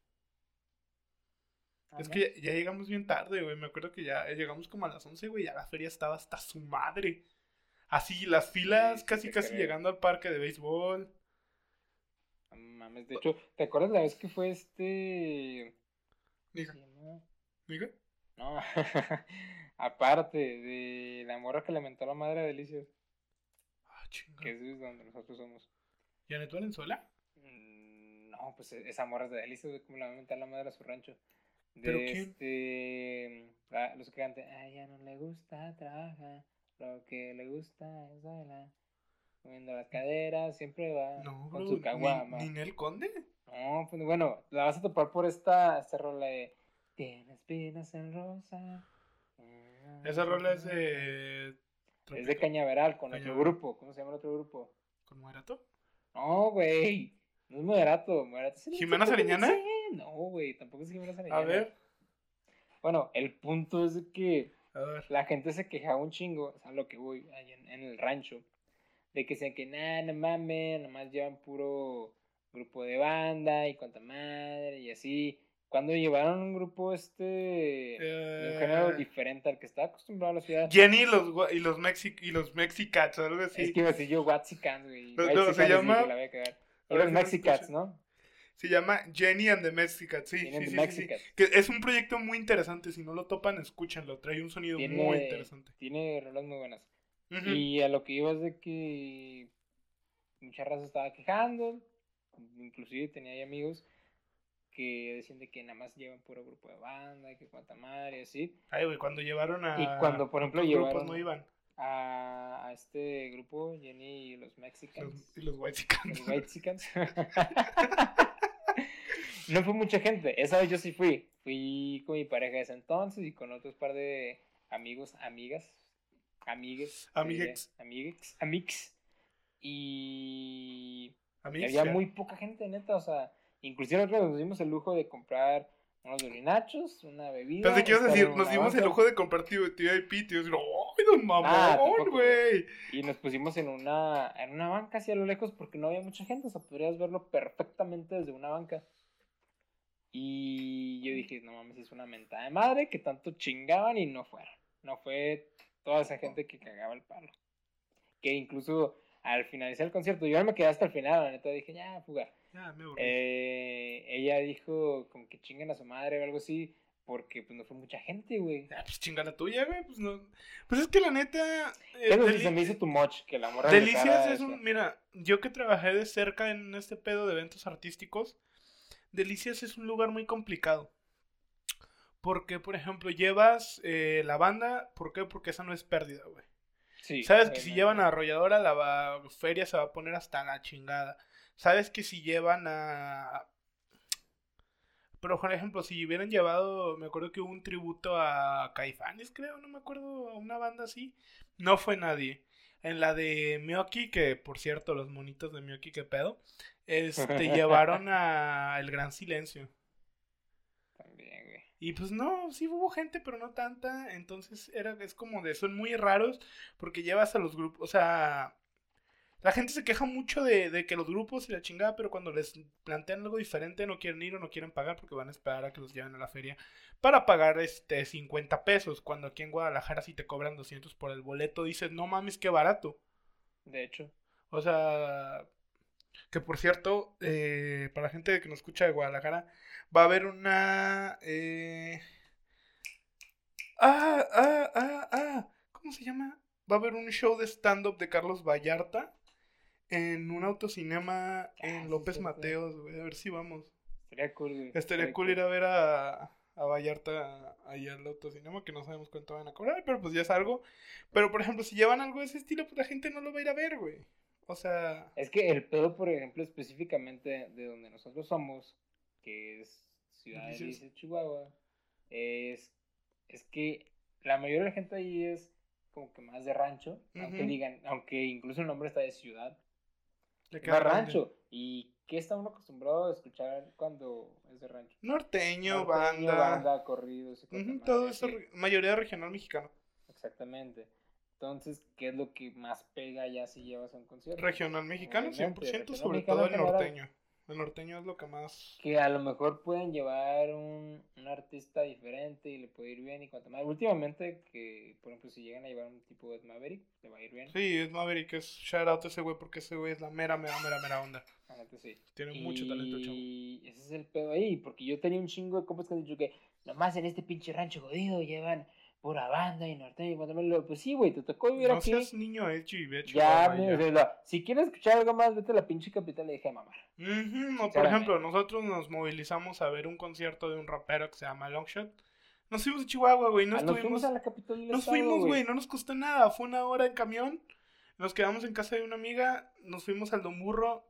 Ah, Es que ya, ya llegamos bien tarde, güey. Me acuerdo que ya llegamos como a las 11, güey. Ya la feria estaba hasta su madre. Así, las filas sí casi, casi llegando al parque de béisbol. No mames, de hecho, ¿te acuerdas la vez que fue este. ¿Cómo Diga, diga. No, aparte de la morra que le mentó la madre a Delicias, Ah, chinga. que es donde nosotros somos. ¿Janet Valenzuela? Mm, No, pues e- esa morra es de Delicias, güey, como le va a la madre a su rancho. De ¿Pero quién? este. ah, los que cantan, a ella no le gusta, trabaja. Lo que le gusta es bailar. Moviendo las caderas, siempre va No, con bro. su caguama. ¿Ni, ¿Ninel Conde? No, pues bueno, la vas a topar por esta, esta rola de Tiene espinas en rosa. Esa rola es de. Es de Cañaveral con otro grupo. ¿Cómo se llama el otro grupo? ¿Con Moderato? No, güey. No es moderato. moderato es el ¿Jimena Sariñana? No, güey. Tampoco es Jimena Sariñana. A ver. Bueno, el punto es de que la gente se quejaba un chingo. O sea, lo que voy ahí en, en el rancho. De que decían que nada, no mames. Nomás llevan puro grupo de banda y cuanta madre y así. Cuando llevaron un grupo este. de un género Eh, diferente al que estaba acostumbrado a la ciudad. Jenny y los, y los, Mexi y los Mexicats, algo así. Es que iba a decir yo Watsicans, güey. No, no, se llama- la voy a cagar. Los Mexicats. ¿no? Se llama Jenny and the Mexicats, sí, Tienen sí, The sí. Que es un proyecto muy interesante, si no lo topan, escúchenlo, trae un sonido Tiene, muy interesante. tiene rolas muy buenas. Y a lo que iba es de que mucha raza estaba quejando, inclusive tenía ahí amigos que decían de que nada más llevan puro grupo de banda, y que cuanta madre, así. Ay, güey, cuando llevaron a... Y cuando, por ejemplo, otros grupos llevaron no iban, a, a este grupo, Jenny y los Mexicans, los, y los Whitexicans. los Whitexicans, no fue mucha gente, esa vez yo sí fui, fui con mi pareja de ese entonces y con otros par de amigos, amigas, amigues, Amiguex. amiguex, amix, y A mí, había muy poca gente, neta, o sea, inclusive nosotros nos dimos el lujo de comprar unos dorinachos, una bebida. Pensé que ibas a decir, nos dimos el banca, lujo de comprar tío, tío IP, tío, ¡ay, don Ah, mamón, güey! Y nos pusimos en una, en una banca así a lo lejos porque no había mucha gente, o sea, podrías verlo perfectamente desde una banca. Y yo dije, no mames, es una mentada de madre que tanto chingaban y no fueron. No fue toda esa gente que cagaba el palo. Que incluso al finalizar el concierto, yo me quedé hasta el final, la neta dije, ya, fuga. Me aburrí. Eh, ella dijo como que chingan a su madre o algo así, porque pues no fue mucha gente, güey. Ya, pues chinga la tuya, güey, pues no... Pues es que la neta... eh, Deli- se me hizo too much, que la morra Delicias es un... Mira, yo que trabajé de cerca en este pedo de eventos artísticos, Delicias es un lugar muy complicado. Porque, por ejemplo, llevas eh, la banda, ¿por qué? Porque esa no es pérdida, güey. Sí, Sabes que si llevan a Arrolladora, la va- feria se va a poner hasta la chingada. Sabes que si llevan a... Pero, por ejemplo, si hubieran llevado, me acuerdo que hubo un tributo a Caifanes, creo, no me acuerdo, a una banda así. No fue nadie. En la de Miyoki, que por cierto, los monitos de Miyoki, qué pedo, este, llevaron a El Gran Silencio. También, güey. Y pues no, sí hubo gente, pero no tanta. Entonces era, es como de, son muy raros porque llevas a los grupos, o sea, la gente se queja mucho de, de que los grupos y la chingada, pero cuando les plantean algo diferente no quieren ir o no quieren pagar porque van a esperar a que los lleven a la feria para pagar este 50 pesos. Cuando aquí en Guadalajara si te cobran 200 por el boleto, dices, no mames, qué barato. De hecho. O sea, que por cierto, eh, para la gente que nos escucha de Guadalajara, va a haber una... eh, Ah, ah, ah, ah, ¿cómo se llama? Va a haber un show de stand-up de Carlos Vallarta en un autocinema en López. Mateos, güey, a ver si vamos. Estaría cool, güey. Estaría cool ir a ver a, a Vallarta ahí al autocinema, que no sabemos cuánto van a cobrar, pero pues ya es algo. Pero por ejemplo, si llevan algo de ese estilo, pues la gente no lo va a ir a ver, güey. O sea... Es que el pedo, por ejemplo, específicamente de donde nosotros somos, que es Ciudad de Chihuahua, es es que la mayoría de la gente ahí es como que más de rancho, aunque digan, aunque incluso el nombre está de ciudad, Le grande. rancho. ¿Y qué está uno acostumbrado a escuchar cuando es de rancho? Norteño, Norteño, banda. banda, corridos y cuanta todo eso, sí, mayoría regional mexicano. Exactamente. Entonces, ¿qué es lo que más pega ya si llevas a un concierto? Regional mexicano, Obviamente, 100%, regional sobre mexicano todo el norteño. El norteño es lo que más... que a lo mejor pueden llevar un, un artista diferente y le puede ir bien y cuanto más. Últimamente, que por ejemplo, si llegan a llevar un tipo de Maverick, le va a ir bien. Sí, es Maverick, es shout out a ese güey porque ese güey es la mera, mera, mera, mera onda. Neta, sí. Tiene mucho talento, chavo. Y ese es el pedo ahí, porque yo tenía un chingo de compas que han dicho que nomás en este pinche rancho jodido llevan pura banda y norteño y. Lo- Pues sí, güey, te tocó vivir No aquí. seas niño hecho y hecho. ya, me- si quieres escuchar algo más, vete a la pinche capital y deja de mamar. No, por ejemplo, nosotros nos movilizamos a ver un concierto de un rapero que se llama Longshot. Nos fuimos a Chihuahua, güey, no Ah, nos fuimos a la capital del Nos estado, fuimos, güey, no nos costó nada. Fue una hora en camión. Nos quedamos en casa de una amiga. Nos fuimos al Don Burro.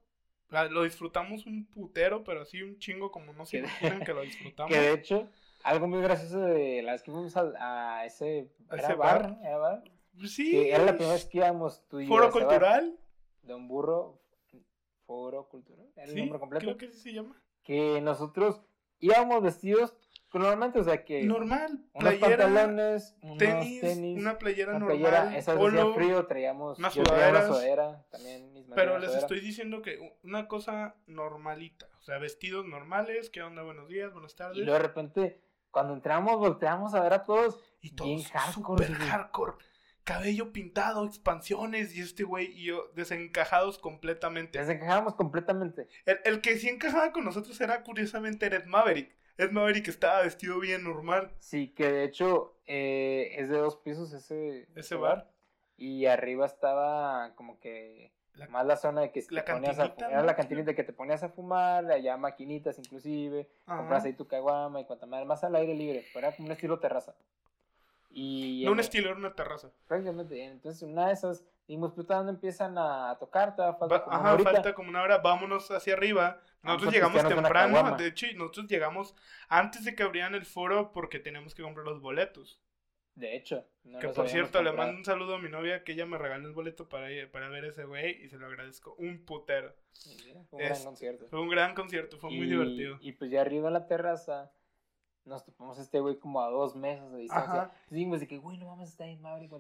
la- Lo disfrutamos un putero, pero así un chingo como no se imaginan que lo disfrutamos. Que de hecho, algo muy gracioso de la vez que fuimos a, ese, ¿A era ese bar, bar? era bar, Pues sí. que era la primera vez que íbamos tú y yo Foro ese bar. cultural. Don Burro, Foro Cultural, era el nombre completo. creo que sí se llama. Que nosotros íbamos vestidos normalmente, o sea que Normal. unos Playera, pantalones, unos tenis, tenis, una playera una normal. playera, esa polo, frío, traíamos una sudadera, también mis Pero les sudadera. estoy diciendo que una cosa normalita. O sea, vestidos normales. ¿Qué onda? Buenos días, buenas tardes. Y luego de repente, cuando entramos, volteamos a ver a todos. Y Bien todos hardcore, super hardcore. Cabello pintado, expansiones y este güey y yo desencajados completamente. Desencajamos completamente. El, el que sí encajaba con nosotros era curiosamente Ed Maverick. Ed Maverick estaba vestido bien normal. Sí, que de hecho eh, es de dos pisos ese, Ese bar. Y arriba estaba como que La- más la zona de que la te ponías a, ¿no? la cantinita que te ponías a fumar, allá maquinitas inclusive, Ajá. compras ahí tu caguama y cuanta madre, más al aire libre, era como un estilo terraza. Y No un estilo, era una terraza. prácticamente, entonces una de esas, dijimos, puta, ¿dónde empiezan a tocar? Todavía falta Va- como una Ajá, horita. falta como una hora. Vámonos hacia arriba. Vamos Nosotros llegamos una temprano. De hecho, nosotros llegamos antes de que abrieran el foro porque teníamos que comprar los boletos. De hecho. no que por cierto, le mando un saludo a mi novia que ella me regaló el boleto para, ir- para ver ese güey y se lo agradezco un putero. Sí, fue un gran concierto. Fue un gran concierto, fue muy divertido. Y pues ya arriba en la terraza nos topamos a este güey como a dos meses de distancia. Dijimos de que, güey, no mames, está ahí Maverick.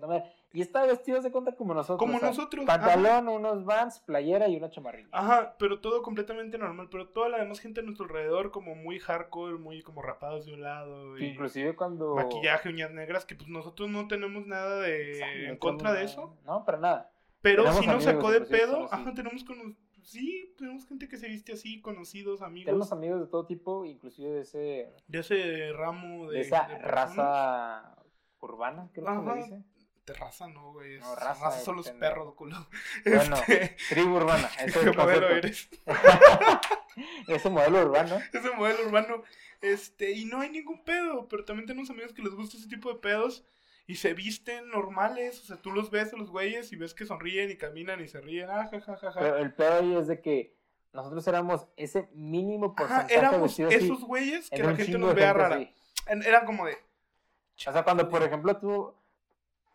Y estaba vestido de cuenta como nosotros. Como o sea, nosotros. ajá. Pantalón, unos vans, playera y una chamarrilla. Ajá, pero todo completamente normal. Pero toda la demás gente a nuestro alrededor, como muy hardcore, muy como rapados de un lado. Y inclusive cuando... maquillaje, uñas negras, que pues nosotros no tenemos nada de Exacto, en contra de eso. No, para nada. Pero sí nos sacó de pedo. Ajá, tenemos con... Sí, tenemos gente que se viste así, conocidos, amigos. Tenemos amigos de todo tipo, inclusive de ese... De ese ramo de... De esa de raza urbana, creo que Ajá. le dice. De raza, no, güey. No, raza, raza, son los pendejo. perros, culo. Bueno, Este, tribu urbana. Ese es ¿Qué el modelo eres? Ese modelo urbano. Ese modelo urbano. Este, y no hay ningún pedo, pero también tenemos amigos que les gusta ese tipo de pedos y se visten normales. O sea, tú los ves a los güeyes y ves que sonríen y caminan y se ríen. Ah, ja, ja, ja, ja. Pero el pedo ahí es de que nosotros éramos ese mínimo Ajá, porcentaje éramos vestidos así, esos güeyes que la gente nos vea rara. Eran como de. O sea, cuando por ejemplo tú,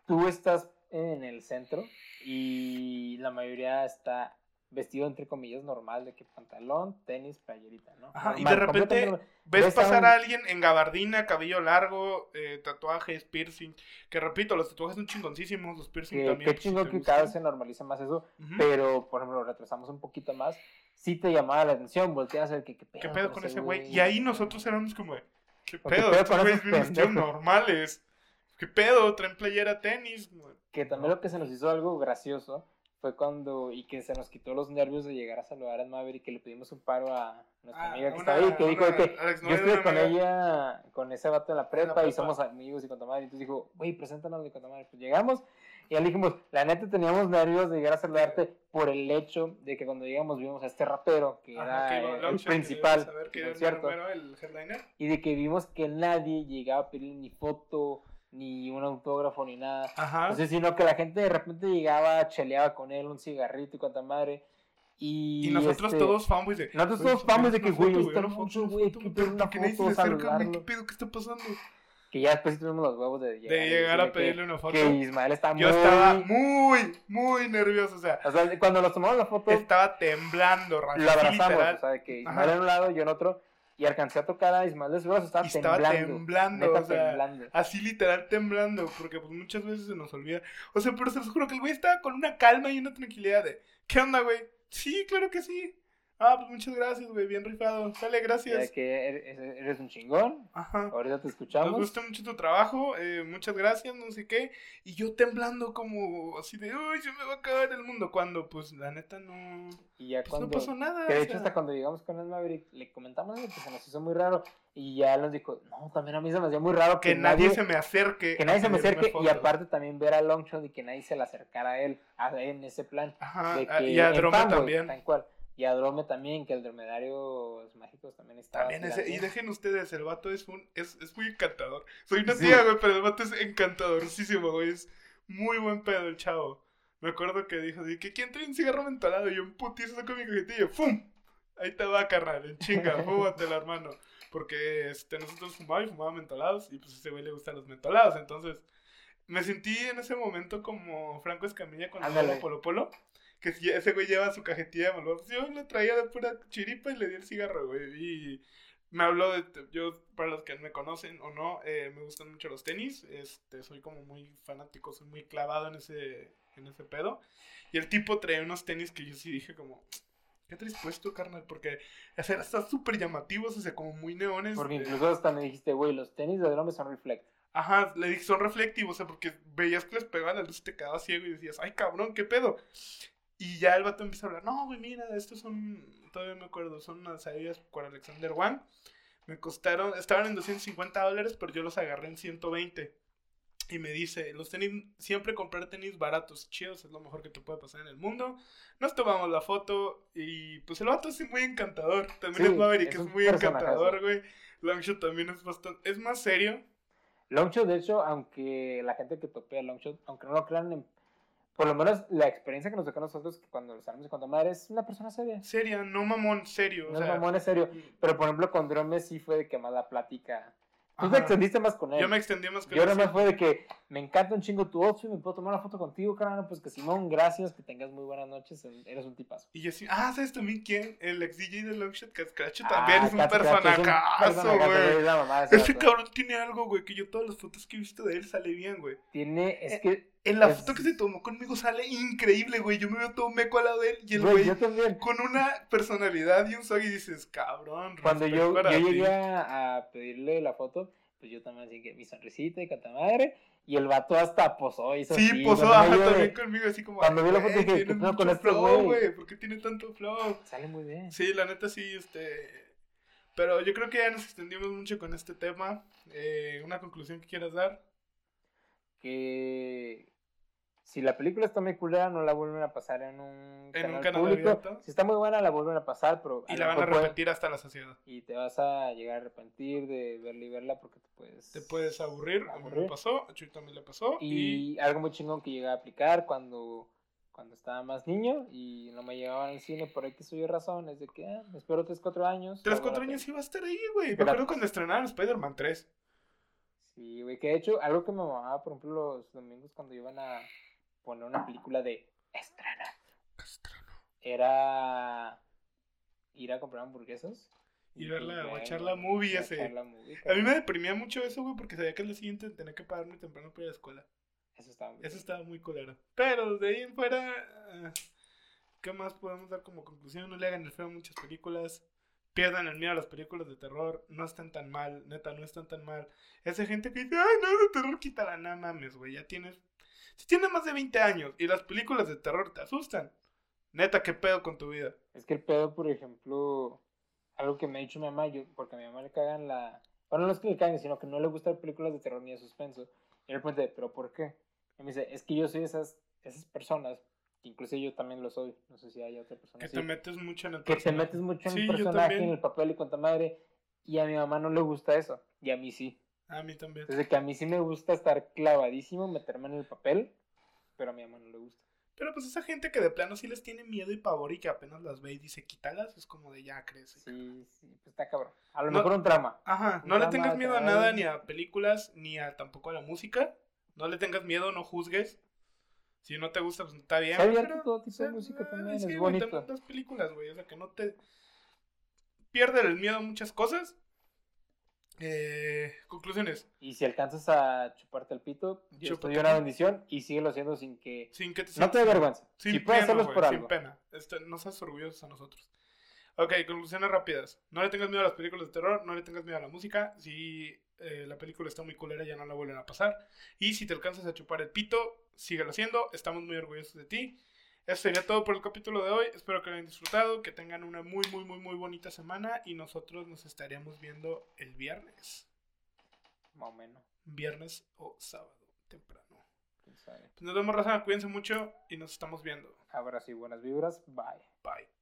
tú estás en el centro y la mayoría está vestido entre comillas normal, de que pantalón, tenis, playerita, ¿no? Ajá, y de repente. Ves pasar a alguien en gabardina, cabello largo, eh, tatuajes, piercing. Que repito, los tatuajes son chingoncísimos, los piercing que, también. qué pues, si chingón te que cada vez se normaliza más eso, pero por ejemplo retrasamos un poquito más, sí te llamaba la atención, volteas a ver que qué pedo, ¿Qué pedo con ese güey? Y ahí nosotros éramos como, de, ¿qué ¿O qué pedo? pedo Estos güeyes normales. ¿Qué pedo? Traen playera, tenis. güey. Que también lo que se nos hizo algo gracioso fue cuando, y que se nos quitó los nervios de llegar a saludar a Maverick, que le pedimos un paro a nuestra Ah, amiga que una- estaba ahí, que dijo que yo estuve con amiga. ella, con ese vato en la prepa, prepa. y somos amigos y con madre, y entonces dijo, güey, preséntanos de con madre. Pues llegamos, y ya le dijimos, la neta teníamos nervios de llegar a saludarte por el hecho de que cuando llegamos vimos a este rapero, que Ajá, era el, el Longshot, que principal que del era el concierto, número, el headliner. y de que vimos que nadie llegaba a pedir ni foto, ni un autógrafo, ni nada. Ajá. Sea, sino que la gente de repente llegaba, cheleaba con él un cigarrito y cuanta madre. Y, y nosotros este, todos fanboys de. Nosotros "Güey, todos fanboys de que, güey, está una güey, que una foto, ¿Qué pedo? ¿Qué está pasando? Que ya después tuvimos los huevos de llegar, de llegar a pedirle una foto. que, que Ismael muy... Yo estaba muy, muy nervioso, o sea, O sea, cuando nos tomamos la foto, estaba temblando, Rafa, lo abrazamos, literal. o sea, que Ismael Ajá. en un lado, yo en otro, y alcancé a tocar a Ismael de su brazo, estaba Y estaba temblando. temblando, neta o sea, temblando. Así literal temblando, porque pues muchas veces se nos olvida. O sea, pero se los juro que el güey estaba con una calma y una tranquilidad de, ¿qué onda, güey? Sí, claro que sí. Ah, pues muchas gracias, güey, bien rifado. Sale, Ya gracias. que eres, un chingón, Ajá. ahorita te Nos escuchamos. gusta mucho tu trabajo, eh, muchas gracias, no sé qué. Y yo temblando como así de, uy, se me va a acabar el mundo. Cuando, pues, la neta no, Y ya pues, cuando... no pasó nada. Que de hecho sea. hasta cuando llegamos con el Maverick le comentamos que se nos hizo muy raro y ya nos dijo, no, también a mí se me hacía muy raro que, que nadie se me acerque. que nadie se me acerque y aparte también ver a Longshot y que nadie se le acercara a él, a él en ese plan. Ajá, de que y a Fanboy, también. tal cual. Y a Drome también, que el dromedarios mágicos también estaba. También ese, y dejen ustedes, el vato es un, es, es muy encantador. Soy una Sí. tía, güey, pero el vato es encantadorcísimo, güey. Es muy buen pedo el chavo. Me acuerdo que dijo, de que ¿quién trae un cigarro mentolado? Y yo un putizo saco mi cajetilla, ¡fum! Ahí te va, carnal, en chinga, fúmatela, hermano. Porque este, nosotros fumábamos y fumábamos mentolados, y pues a ese güey le gustan los mentolados. Entonces, me sentí en ese momento como Franco Escamilla cuando Ándale. jugaba Polo Polo. Que ese güey lleva su cajetilla de Malboro. Yo le traía de pura chiripa y le di el cigarro, güey. Y me habló de. Yo, para los que me conocen o no, eh, me gustan mucho los tenis. Este, soy como muy fanático, soy muy clavado en ese, en ese pedo. Y el tipo traía unos tenis que yo sí dije, como. ¿Qué traes puesto, carnal? Porque, o sea, están súper llamativos, o sea, como muy neones. Porque eh, incluso hasta me dijiste, güey, los tenis de Drome son reflect. Ajá, le dije, son reflectivos, o sea, porque veías que les pegaba la luz y te quedabas ciego y decías, ay, cabrón, ¿qué pedo? Y ya el vato empieza a hablar, no, güey, mira, estos son, todavía me acuerdo, son unas Adidas por Alexander One. Me costaron, estaban en 250 dólares, pero yo los agarré en 120. Y me dice, los tenis, siempre comprar tenis baratos, chidos, es lo mejor que te puede pasar en el mundo. Nos tomamos la foto y pues el vato es muy encantador. También Sí, es Maverick, es es, muy encantador, güey. Longshot también es bastante, es más serio. Longshot, de hecho, aunque la gente que topea Longshot, aunque no lo crean, en- por lo menos la experiencia que nos tocó a nosotros, que cuando lo salimos de cuanta madre, es una persona seria. Seria, no mamón, serio. No o sea, mamón, es serio. Pero por ejemplo, con Drome sí fue de que más la plática. Tú te ajá. extendiste más con él. Yo me extendí más Yo él, nomás sí. fue de que me encanta un chingo tu outfit, me puedo tomar una foto contigo, carnal. Pues que Simón, gracias, que tengas muy buenas noches, eres un tipazo. Y yo sí, ah, ¿sabes también quién? El ex DJ de Longshot, Cascracho, Ah, también es un es un personajazo, güey. ese cabrón tiene algo, güey, que yo todas las fotos que he visto de él sale bien, güey. Tiene, es Eh, que, En la Es- foto que se tomó conmigo sale increíble, güey. Yo me veo todo meco al lado de él y el güey, con una personalidad y un swag y dices, cabrón, Cuando yo, yo ti". llegué a, pedirle la foto, pues yo también así que mi sonrisita y canta madre. Y el vato hasta posó, hizo Sí, así, posó ajá, de- también conmigo, así como. cuando vi la "Güey, foto dije, ¿qué con este flow, güey?" ¿Por qué tiene tanto flow? Sale muy bien. Sí, la neta sí, este. Pero yo creo que ya nos extendimos mucho con este tema. Eh, ¿Una conclusión que quieras dar? Que si la película está muy culera, no la vuelven a pasar en un, En un canal, canal público. abierto. Si está muy buena, la vuelven a pasar, pero Y a la van a repetir hasta la saciedad. y te vas a llegar a arrepentir de verla y verla porque te puedes... Te puedes aburrir. A mí me Aburrir. pasó, a Chuy también le pasó. Y, Y algo muy chingón que llegué a aplicar cuando, cuando estaba más niño y no me llevaban al cine por X o Y razón, es de que ah, me espero 3, 4 años. tres, salgo a la cuatro años tele. iba a estar ahí, güey. Me acuerdo cuando estrenaron Spider-Man 3. Sí, güey, que de hecho, algo que me mamaba, por ejemplo, los domingos cuando iban a poner una película de estrena, era ir a comprar hamburguesas. Y verla, ver, guachar la movie ese. la movie, A mí me deprimía mucho eso, güey, porque sabía que al día siguiente tenía que pararme temprano para ir a la escuela. Eso estaba muy Eso estaba muy culero. Pero de ahí en fuera, ah, ¿qué más podemos dar como conclusión? No le hagan el feo a muchas películas. Pierdan el miedo a las películas de terror. No están tan mal, neta, no están tan mal. Esa gente que dice, ay, no, de terror, quítala. No mames, güey, ya tienes. Si tienes más de 20 años y las películas de terror te asustan, neta, ¿qué pedo con tu vida? Es que el pedo, por ejemplo, algo que me ha dicho mi mamá, yo, porque a mi mamá le cagan la. Bueno, no es que le caguen, sino que no le gustan películas de terror ni de suspenso. Y le pregunté, ¿pero por qué? Y me dice, es que yo soy esas, esas personas, que incluso yo también lo soy, no sé si hay otra persona Que así, te metes mucho en el que te personaje. metes mucho en Sí, el personaje, en el papel y cuanta madre, y a mi mamá no le gusta eso, y a mí sí. A mí también. Desde que a mí sí me gusta estar clavadísimo, meterme en el papel, pero a mi mamá no le gusta. Pero pues esa gente que de plano sí les tiene miedo y pavor y que apenas las ve y dice quítalas, es como de ya crece. Sí, sí, pues está cabrón. A lo No- mejor un trama. Ajá, Un no le tengas miedo a nada, ni a películas, ni a tampoco a la música. No le tengas miedo, no juzgues. Si no te gusta, pues está bien. Todo tipo de música eh, también, sí, es güey, bonito. también las películas, güey. O sea, que no te. Pierde el miedo a muchas cosas. Eh, conclusiones. Y si alcanzas a chuparte el pito, Dios te dio una bendición y síguelo haciendo sin que... Sin que te No te dé vergüenza. Sin si pena, hacerlo es güey, por sin algo. pena. Este, no seas orgullosos a nosotros. Ok, conclusiones rápidas. No le tengas miedo a las películas de terror, no le tengas miedo a la música. Si eh, la película está muy culera, ya no la vuelven a pasar. Y si te alcanzas a chupar el pito, síguelo haciendo. Estamos muy orgullosos de ti. Eso sería todo por el capítulo de hoy. Espero que lo hayan disfrutado, que tengan una muy, muy, muy, muy bonita semana. Y nosotros nos estaremos viendo el viernes. Más o menos. Viernes o sábado, temprano. Pues nos vemos, Raza. Cuídense mucho y nos estamos viendo. Ahora sí, buenas vibras. Bye. Bye.